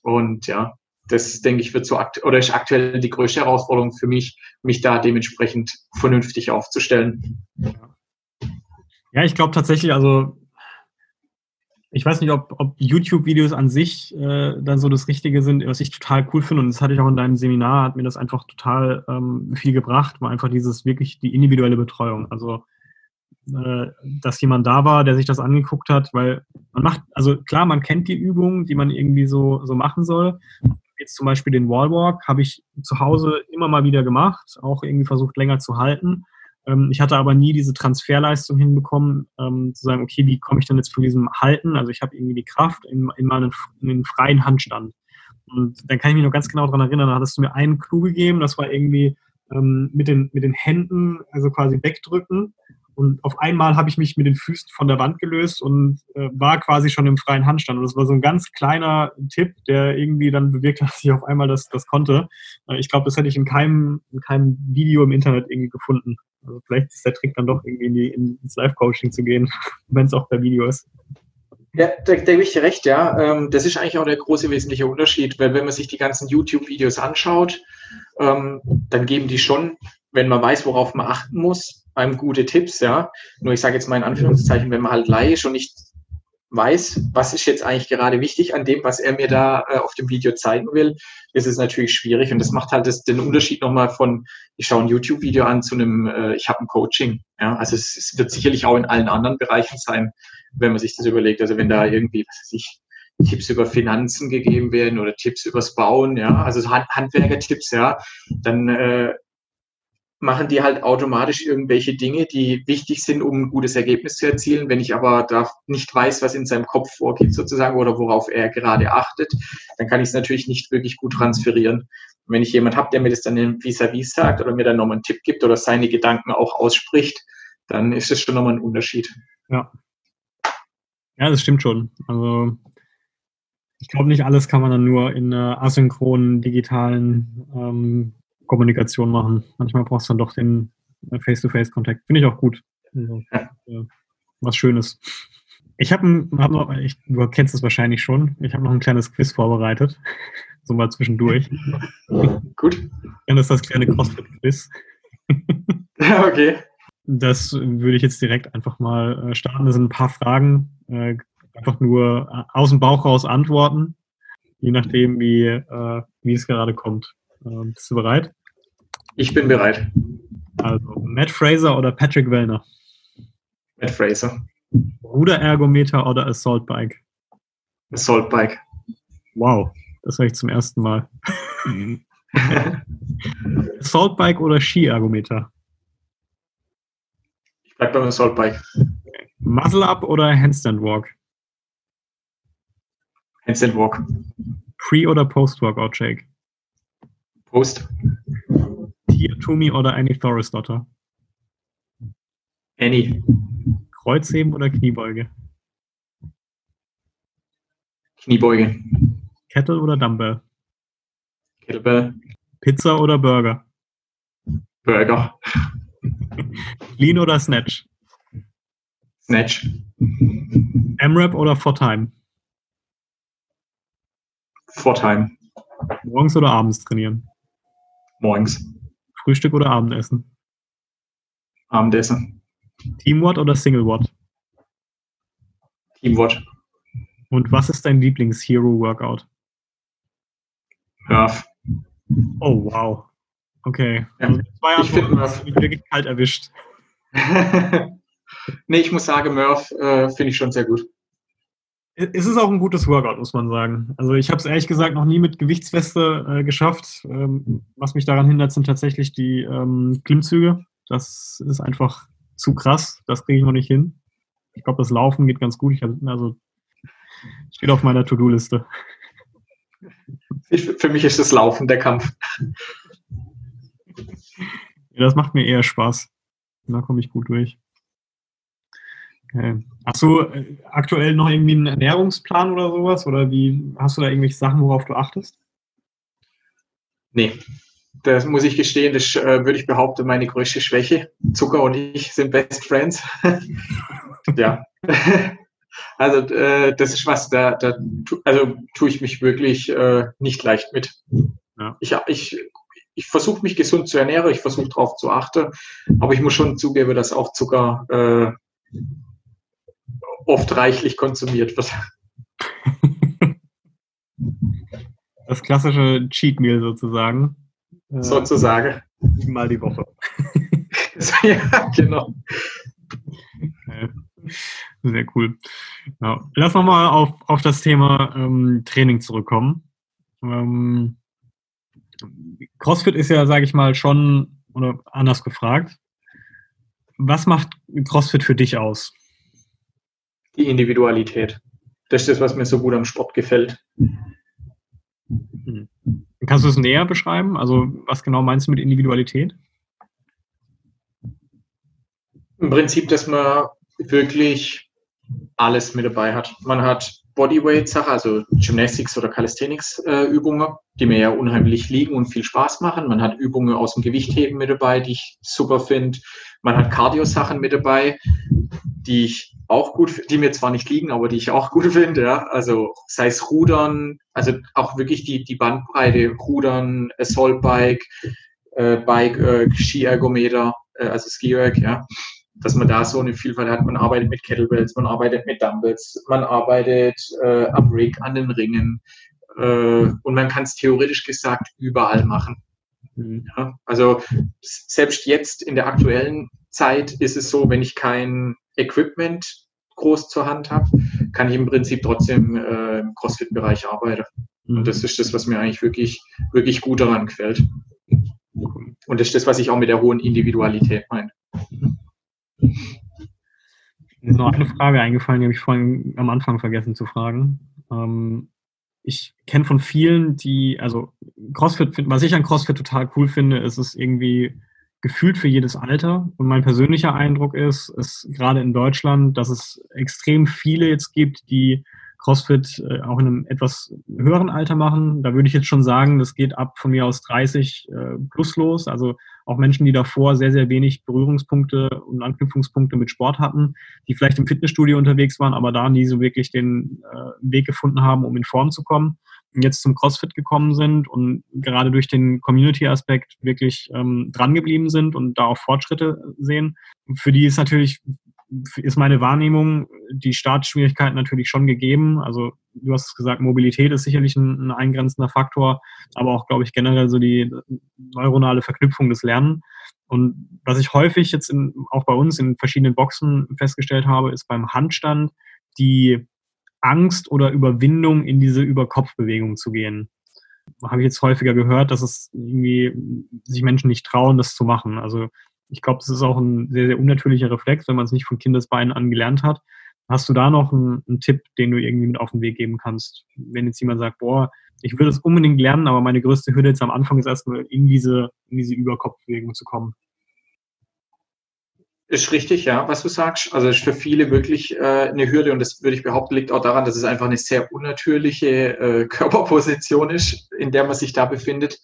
Und ja, das denke ich wird so akt oder ist aktuell die größte Herausforderung für mich, mich da dementsprechend vernünftig aufzustellen. Ja, ich glaube tatsächlich, also ich weiß nicht, ob, ob YouTube-Videos an sich äh, dann so das Richtige sind, was ich total cool finde. Und das hatte ich auch in deinem Seminar, hat mir das einfach total ähm, viel gebracht, war einfach dieses wirklich die individuelle Betreuung. Also, äh, dass jemand da war, der sich das angeguckt hat, weil man macht, also klar, man kennt die Übungen, die man irgendwie so, so machen soll. Jetzt zum Beispiel den Wallwalk habe ich zu Hause immer mal wieder gemacht, auch irgendwie versucht länger zu halten. Ähm, ich hatte aber nie diese Transferleistung hinbekommen, ähm, zu sagen, okay, wie komme ich denn jetzt von diesem Halten? Also ich habe irgendwie die Kraft in, in meinen in den freien Handstand. Und dann kann ich mich noch ganz genau daran erinnern, da hattest du mir einen Clou gegeben, das war irgendwie ähm, mit, den, mit den Händen, also quasi wegdrücken und auf einmal habe ich mich mit den Füßen von der Wand gelöst und äh, war quasi schon im freien Handstand. Und das war so ein ganz kleiner Tipp, der irgendwie dann bewirkt hat, dass ich auf einmal das, das konnte. Äh, ich glaube, das hätte ich in keinem, in keinem Video im Internet irgendwie gefunden. Also vielleicht ist der Trick dann doch irgendwie in die, ins Live-Coaching zu gehen, <laughs> wenn es auch per Video ist. Ja, da, gebe ich dir recht, ja. Ähm, das ist eigentlich auch der große wesentliche Unterschied, weil wenn man sich die ganzen YouTube-Videos anschaut, ähm, dann geben die schon, wenn man weiß, worauf man achten muss, einem gute Tipps, ja. Nur ich sage jetzt mal in Anführungszeichen, wenn man halt laisch und nicht weiß, was ist jetzt eigentlich gerade wichtig an dem, was er mir da äh, auf dem Video zeigen will, ist es natürlich schwierig. Und das macht halt das, den Unterschied nochmal von, ich schaue ein YouTube-Video an zu einem, äh, ich habe ein Coaching. Ja? Also es, es, wird sicherlich auch in allen anderen Bereichen sein, wenn man sich das überlegt. Also wenn da irgendwie, was weiß ich, Tipps über Finanzen gegeben werden oder Tipps übers Bauen, ja, also Handwerker-Tipps, ja, dann äh, machen die halt automatisch irgendwelche Dinge, die wichtig sind, um ein gutes Ergebnis zu erzielen. Wenn ich aber da nicht weiß, was in seinem Kopf vorgeht sozusagen oder worauf er gerade achtet, dann kann ich es natürlich nicht wirklich gut transferieren. Und wenn ich jemand habe, der mir das dann vis-à-vis -vis sagt oder mir dann nochmal einen Tipp gibt oder seine Gedanken auch ausspricht, dann ist das schon nochmal ein Unterschied. Ja. Ja, das stimmt schon. Also ich glaube, nicht alles kann man dann nur in einer asynchronen, digitalen ähm, Kommunikation machen. Manchmal brauchst du dann doch den äh, Face-to-Face-Kontakt. Finde ich auch gut. Also, äh, was Schönes. Ich habe hab noch, ich, du kennst es wahrscheinlich schon, ich habe noch ein kleines Quiz vorbereitet. <laughs> so mal zwischendurch. Gut. Dann ist das kleine CrossFit-Quiz. <laughs> okay. Das würde ich jetzt direkt einfach mal äh, starten. Das sind ein paar Fragen. Einfach nur aus dem Bauch raus antworten. Je nachdem, wie, wie es gerade kommt. Bist du bereit? Ich bin bereit. Also Matt Fraser oder Patrick Wellner? Matt Fraser. Ruderergometer oder Assault Bike? Assault Bike. Wow, das höre ich zum ersten Mal. <laughs> Assault Bike oder Skiergometer? Ich bleibe beim Assault Bike. Muzzle Up oder Handstand Walk? Handstand Walk. Pre- oder Post-Workout Shake? Post. Tia Tumi oder Annie Thorisdotter? Annie. Kreuzheben oder Kniebeuge? Kniebeuge. Kettle oder Dumbbell? Kettlebell. Pizza oder Burger? Burger. Clean oder Snatch? Snatch. M-Rap oder For-Time? Vortime. Morgens oder abends trainieren? Morgens. Frühstück oder Abendessen? Abendessen. Teamwatt oder Single Watt? Teamwatch. Und was ist dein Lieblings-Hero-Workout? Murph. Oh, wow. Okay. Ja. Also zwei Ich finde Antworten hast du mich wirklich kalt erwischt. <laughs> nee, ich muss sagen, Murph äh, finde ich schon sehr gut. Es ist auch ein gutes Workout, muss man sagen. Also ich habe es ehrlich gesagt noch nie mit Gewichtsweste äh, geschafft. Ähm, was mich daran hindert, sind tatsächlich die ähm, Klimmzüge. Das ist einfach zu krass. Das kriege ich noch nicht hin. Ich glaube, das Laufen geht ganz gut. Ich hab, also steht auf meiner To-Do-Liste. Für mich ist das Laufen der Kampf. Ja, das macht mir eher Spaß. Da komme ich gut durch. Okay. Hast du äh, aktuell noch irgendwie einen Ernährungsplan oder sowas? Oder wie hast du da irgendwelche Sachen, worauf du achtest? Nee, das muss ich gestehen, das äh, würde ich behaupten, meine größte Schwäche. Zucker und ich sind Best Friends. <laughs> ja. <laughs> Also äh, das ist was, da, da tu, also tue ich mich wirklich äh, nicht leicht mit. Ja. Ich, ich, ich versuche mich gesund zu ernähren, ich versuche darauf zu achten, aber ich muss schon zugeben, dass auch Zucker äh, oft reichlich konsumiert wird. <laughs> Das klassische Cheat Meal sozusagen. Äh, Sozusagen. Mal die Woche. <laughs> ja, genau. Sehr cool. Ja. Lass noch mal auf, auf das Thema ähm, Training zurückkommen. Ähm, CrossFit ist ja, sage ich mal, schon, oder anders gefragt, was macht CrossFit für dich aus? Die Individualität. Das ist das, was mir so gut am Sport gefällt. Hm. Kannst du es näher beschreiben? Also was genau meinst du mit Individualität? Im Prinzip, dass man wirklich alles mit dabei hat. Man hat Bodyweight-Sachen, also Gymnastics oder Calisthenics-Übungen, die mir ja unheimlich liegen und viel Spaß machen. Man hat Übungen aus dem Gewichtheben mit dabei, die ich super finde. Man hat Cardio-Sachen mit dabei, die ich auch gut, die mir zwar nicht liegen, aber die ich auch gut <laughs> finde. Ja? Also sei es Rudern, also auch wirklich die, die Bandbreite, Rudern, Assault Bike, äh, Bike, äh, Skiergometer, äh, also Ski-Erg, ja dass man da so eine Vielfalt hat. Man arbeitet mit Kettlebells, man arbeitet mit Dumbbells, man arbeitet äh, am Rig, an den Ringen äh, und man kann es theoretisch gesagt überall machen. Mhm. Ja, also selbst jetzt in der aktuellen Zeit ist es so, wenn ich kein Equipment groß zur Hand habe, kann ich im Prinzip trotzdem äh, im CrossFit-Bereich arbeiten. Mhm. Und das ist das, was mir eigentlich wirklich, wirklich gut daran gefällt. Und das ist das, was ich auch mit der hohen Individualität meine. Mir ist noch eine Frage eingefallen, die habe ich vorhin am Anfang vergessen zu fragen. Ähm, ich kenne von vielen, die, also CrossFit, was ich an CrossFit total cool finde, ist es irgendwie gefühlt für jedes Alter. Und mein persönlicher Eindruck ist, ist gerade in Deutschland, dass es extrem viele jetzt gibt, die CrossFit äh, auch in einem etwas höheren Alter machen. Da würde ich jetzt schon sagen, das geht ab von mir aus 30 äh, plus los. Also auch Menschen, die davor sehr, sehr wenig Berührungspunkte und Anknüpfungspunkte mit Sport hatten, die vielleicht im Fitnessstudio unterwegs waren, aber da nie so wirklich den äh, Weg gefunden haben, um in Form zu kommen jetzt zum CrossFit gekommen sind und gerade durch den Community-Aspekt wirklich ähm, drangeblieben sind und da auch Fortschritte sehen. Für die ist natürlich ist meine Wahrnehmung, die Startschwierigkeiten natürlich schon gegeben. Also du hast gesagt, Mobilität ist sicherlich ein, ein eingrenzender Faktor, aber auch, glaube ich, generell so die, neuronale Verknüpfung des Lernen. Und was ich häufig jetzt in, auch bei uns in verschiedenen Boxen festgestellt habe, ist beim Handstand die Angst oder Überwindung in diese Überkopfbewegung zu gehen. Habe ich jetzt häufiger gehört, dass es irgendwie sich Menschen nicht trauen, das zu machen. Also ich glaube, das ist auch ein sehr, sehr unnatürlicher Reflex, wenn man es nicht von Kindesbeinen an gelernt hat. Hast du da noch einen, einen, Tipp, den du irgendwie mit auf den Weg geben kannst? Wenn jetzt jemand sagt, boah, ich will das unbedingt lernen, aber meine größte Hürde jetzt am Anfang ist erstmal in diese, in diese Überkopfbewegung zu kommen. Ist richtig, ja, was du sagst. Also ist für viele wirklich äh, eine Hürde und das würde ich behaupten, liegt auch daran, dass es einfach eine sehr unnatürliche äh, <laughs> Körperposition ist, in der man sich da befindet.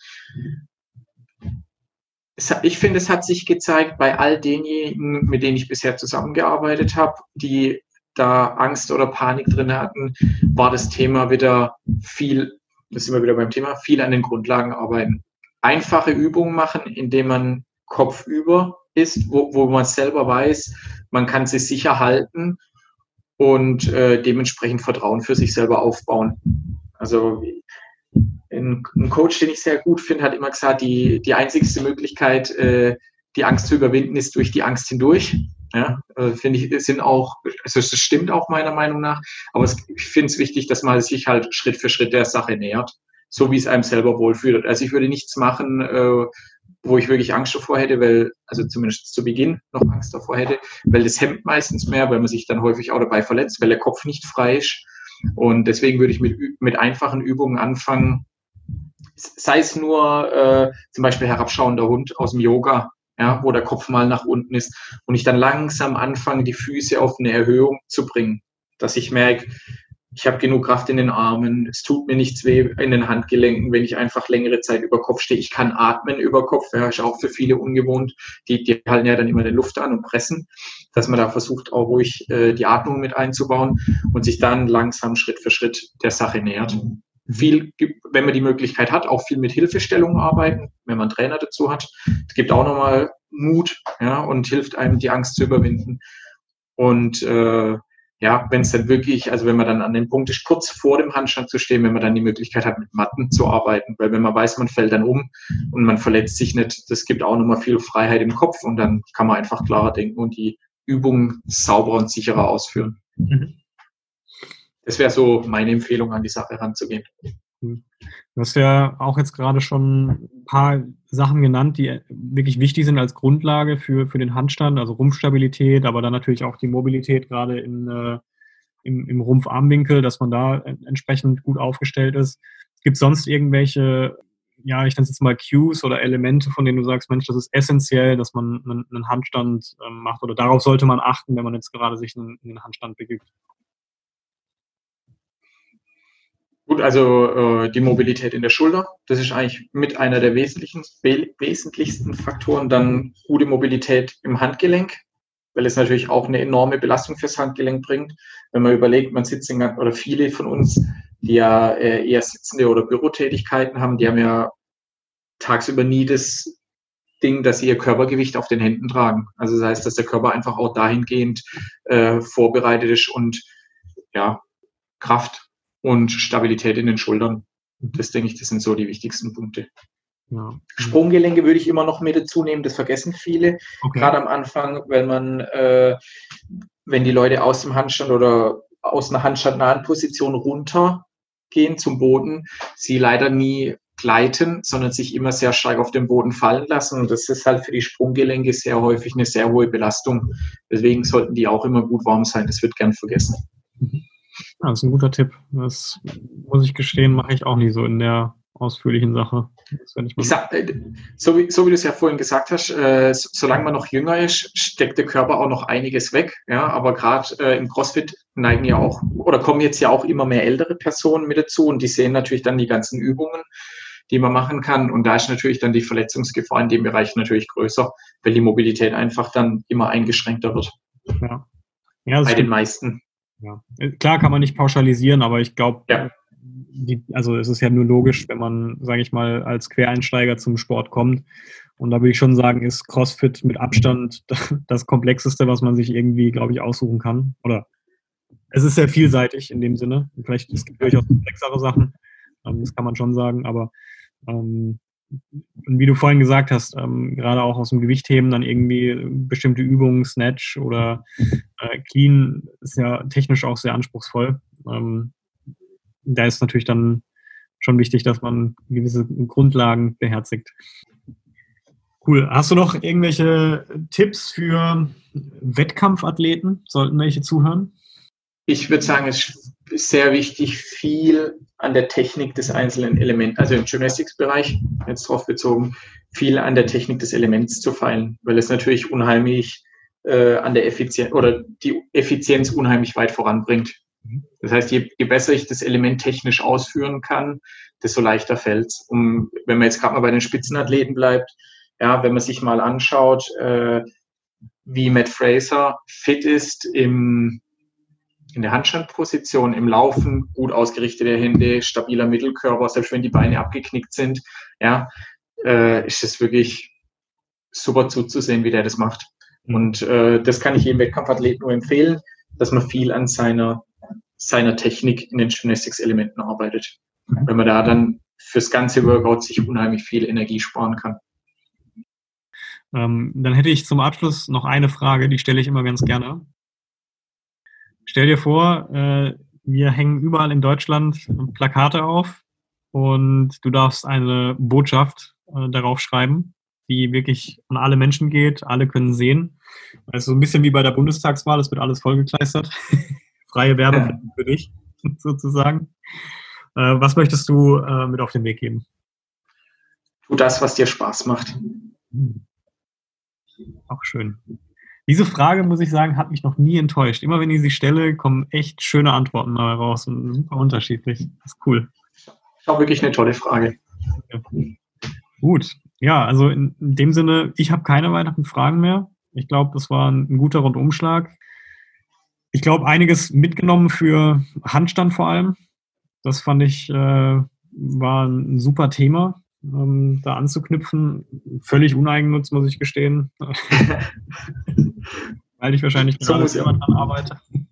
Es, ich finde, es hat sich gezeigt bei all denjenigen, mit denen ich bisher zusammengearbeitet habe, die da Angst oder Panik drin hatten, war das Thema wieder viel, das sind wir wieder beim Thema, viel an den Grundlagen arbeiten. Einfache Übungen machen, indem man kopfüber ist, wo, wo man selber weiß, man kann sich sicher halten und äh, dementsprechend Vertrauen für sich selber aufbauen. Also ein, ein Coach, den ich sehr gut finde, hat immer gesagt, die, die einzigste Möglichkeit, äh, die Angst zu überwinden, ist durch die Angst hindurch. Ja, äh, finde ich, sind auch, also das stimmt auch meiner Meinung nach, aber es, ich finde es wichtig, dass man sich halt Schritt für Schritt der Sache nähert, so wie es einem selber wohlfühlt. Also ich würde nichts machen, äh, wo ich wirklich Angst davor hätte, weil, also zumindest zu Beginn noch Angst davor hätte, weil das hemmt meistens mehr, weil man sich dann häufig auch dabei verletzt, weil der Kopf nicht frei ist. Und deswegen würde ich mit, mit einfachen Übungen anfangen, sei es nur äh, zum Beispiel herabschauender Hund aus dem Yoga, ja, wo der Kopf mal nach unten ist und ich dann langsam anfange, die Füße auf eine Erhöhung zu bringen, dass ich merke, ich habe genug Kraft in den Armen, es tut mir nichts weh in den Handgelenken, wenn ich einfach längere Zeit über Kopf stehe. Ich kann atmen über Kopf, ja, ist auch für viele ungewohnt. Die, die halten ja dann immer die Luft an und pressen, dass man da versucht, auch ruhig äh, die Atmung mit einzubauen und sich dann langsam Schritt für Schritt der Sache nähert. Viel, wenn man die Möglichkeit hat, auch viel mit Hilfestellungen arbeiten, wenn man Trainer dazu hat. Es gibt auch nochmal Mut ja, und hilft einem, die Angst zu überwinden. Und äh, ja, wenn es dann wirklich, also wenn man dann an dem Punkt ist, kurz vor dem Handstand zu stehen, wenn man dann die Möglichkeit hat, mit Matten zu arbeiten, weil wenn man weiß, man fällt dann um und man verletzt sich nicht, das gibt auch nochmal viel Freiheit im Kopf und dann kann man einfach klarer denken und die Übungen sauberer und sicherer ausführen. Mhm. Das wäre so meine Empfehlung, an die Sache ranzugehen. Du hast ja auch jetzt gerade schon ein paar Sachen genannt, die wirklich wichtig sind als Grundlage für, für den Handstand, also Rumpfstabilität, aber dann natürlich auch die Mobilität gerade in, äh, im, im Rumpfarmwinkel, dass man da entsprechend gut aufgestellt ist. Gibt es sonst irgendwelche, ja, ich nenne es jetzt mal Cues oder Elemente, von denen du sagst, Mensch, das ist essentiell, dass man einen, einen Handstand äh, macht oder darauf sollte man achten, wenn man jetzt gerade sich in, in den Handstand begibt? Gut, also äh, die Mobilität in der Schulter, das ist eigentlich mit einer der wesentlichen, wesentlichsten Faktoren. Dann gute Mobilität im Handgelenk, weil es natürlich auch eine enorme Belastung fürs Handgelenk bringt. Wenn man überlegt, man sitzt in, oder viele von uns, die ja äh, eher sitzende oder Bürotätigkeiten haben, die haben ja tagsüber nie das Ding, dass sie ihr Körpergewicht auf den Händen tragen. Also das heißt, dass der Körper einfach auch dahingehend äh, vorbereitet ist und ja, Kraft und Stabilität in den Schultern. Das denke ich, das sind so die wichtigsten Punkte. Ja. Sprunggelenke würde ich immer noch mit dazu nehmen, das vergessen viele, okay. gerade am Anfang, wenn man, äh, wenn die Leute aus dem Handstand oder aus einer handstandnahen Position runtergehen zum Boden, sie leider nie gleiten, sondern sich immer sehr stark auf den Boden fallen lassen. Und das ist halt für die Sprunggelenke sehr häufig eine sehr hohe Belastung. Deswegen sollten die auch immer gut warm sein. Das wird gern vergessen. Mhm. Ja, das ist ein guter Tipp. Das muss ich gestehen, mache ich auch nie so in der ausführlichen Sache. Ich, ich sag, äh, so, wie, so wie du es ja vorhin gesagt hast, äh, solange man noch jünger ist, steckt der Körper auch noch einiges weg. Ja, aber gerade äh, im CrossFit neigen ja auch oder kommen jetzt ja auch immer mehr ältere Personen mit dazu und die sehen natürlich dann die ganzen Übungen, die man machen kann. Und da ist natürlich dann die Verletzungsgefahr in dem Bereich natürlich größer, weil die Mobilität einfach dann immer eingeschränkter wird. Ja. Ja, Bei den meisten. Ja. Äh, klar kann man nicht pauschalisieren, aber ich glaube, ja. also es ist ja nur logisch, wenn man, sage ich mal, als Quereinsteiger zum Sport kommt. Und da würde ich schon sagen, ist CrossFit mit Abstand <laughs> das komplexeste, was man sich irgendwie, glaube ich, aussuchen kann. Oder es ist sehr vielseitig in dem Sinne. Vielleicht es gibt durchaus komplexere Sachen, ähm, das kann man schon sagen, aber ähm, wie du vorhin gesagt hast, ähm, gerade auch aus dem Gewichtheben dann irgendwie bestimmte Übungen, Snatch oder äh, Clean ist ja technisch auch sehr anspruchsvoll. Ähm, da ist natürlich dann schon wichtig, dass man gewisse Grundlagen beherzigt. Cool. Hast du noch irgendwelche Tipps für Wettkampfathleten? Sollten welche zuhören? Ich würde sagen, es sehr wichtig, viel an der Technik des einzelnen Elements, also im Gymnastics-Bereich jetzt drauf bezogen, viel an der Technik des Elements zu feilen, weil es natürlich unheimlich äh, an der Effizienz oder die Effizienz unheimlich weit voranbringt. Das heißt, je, je besser ich das Element technisch ausführen kann, desto leichter fällt es. Um, wenn man jetzt gerade mal bei den Spitzenathleten bleibt, ja, wenn man sich mal anschaut, äh, wie Matt Fraser fit ist im, in der Handstandposition, im Laufen, gut ausgerichtete Hände, stabiler Mittelkörper, selbst wenn die Beine abgeknickt sind, ja, äh, ist es wirklich super zuzusehen, wie der das macht. Mhm. Und äh, das kann ich jedem Wettkampfathleten nur empfehlen, dass man viel an seiner, seiner Technik in den Gymnastics-Elementen arbeitet. Mhm. Wenn man da dann fürs ganze Workout sich unheimlich viel Energie sparen kann. Ähm, dann hätte ich zum Abschluss noch eine Frage, die stelle ich immer ganz gerne. Stell dir vor, äh, wir hängen überall in Deutschland Plakate auf und du darfst eine Botschaft äh, darauf schreiben, die wirklich an alle Menschen geht, alle können sehen. Also ein bisschen wie bei der Bundestagswahl, es wird alles vollgekleistert. <laughs> Freie Werbung ja. für dich, <laughs> sozusagen. Äh, was möchtest du äh, mit auf den Weg geben? Tu das, was dir Spaß macht. Hm. Auch schön. Diese Frage, muss ich sagen, hat mich noch nie enttäuscht. Immer wenn ich sie stelle, kommen echt schöne Antworten dabei raus und super unterschiedlich. Das ist cool. Auch wirklich eine tolle Frage. Ja. Gut. Ja, also in, in dem Sinne, ich habe keine weiteren Fragen mehr. Ich glaube, das war ein, ein guter Rundumschlag. Ich glaube, einiges mitgenommen für Handstand vor allem. Das fand ich, äh, war ein super Thema ähm, da anzuknüpfen. Völlig uneigennutz, muss ich gestehen. <laughs> Weil ich wahrscheinlich gerade selber dran arbeite. <laughs>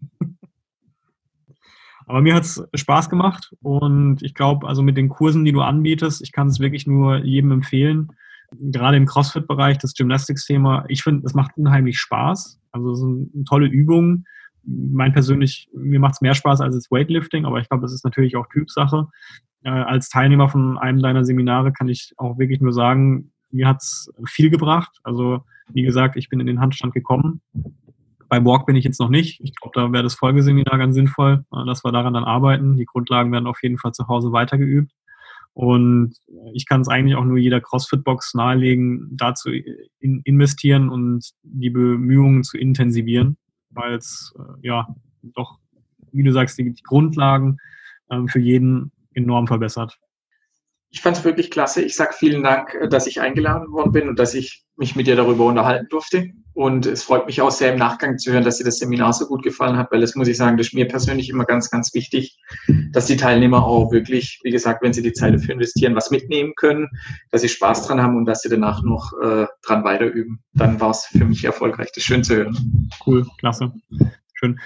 Aber mir hat es Spaß gemacht und ich glaube, also mit den Kursen, die du anbietest, ich kann es wirklich nur jedem empfehlen. Gerade im CrossFit-Bereich, das Gymnastics-Thema, ich finde, es macht unheimlich Spaß. Also es sind tolle Übungen. Mein persönlich, mir macht es mehr Spaß als das Weightlifting, aber ich glaube, das ist natürlich auch Typsache äh, als Teilnehmer von einem deiner Seminare kann ich auch wirklich nur sagen, mir hat es viel gebracht. Also wie gesagt, ich bin in den Handstand gekommen. Bei Walk bin ich jetzt noch nicht. Ich glaube, da wäre das Folgeseminar ganz sinnvoll, äh, dass wir daran dann arbeiten. Die Grundlagen werden auf jeden Fall zu Hause weitergeübt. Und ich kann es eigentlich auch nur jeder CrossFit-Box nahelegen, dazu in investieren und die Bemühungen zu intensivieren, weil es äh, ja doch, wie du sagst, die, die Grundlagen ähm, für jeden enorm verbessert. Ich fand es wirklich klasse. Ich sage vielen Dank, äh, dass ich eingeladen worden bin und dass ich mich mit dir darüber unterhalten durfte. Und es freut mich auch sehr im Nachgang zu hören, dass dir das Seminar so gut gefallen hat, weil das muss ich sagen, das ist mir persönlich immer ganz, ganz wichtig, dass die Teilnehmer auch wirklich, wie gesagt, wenn sie die Zeit dafür investieren, was mitnehmen können, dass sie Spaß dran haben und dass sie danach noch äh, dran weiterüben. Dann war es für mich erfolgreich. Das ist schön zu hören. Cool, klasse. Schön.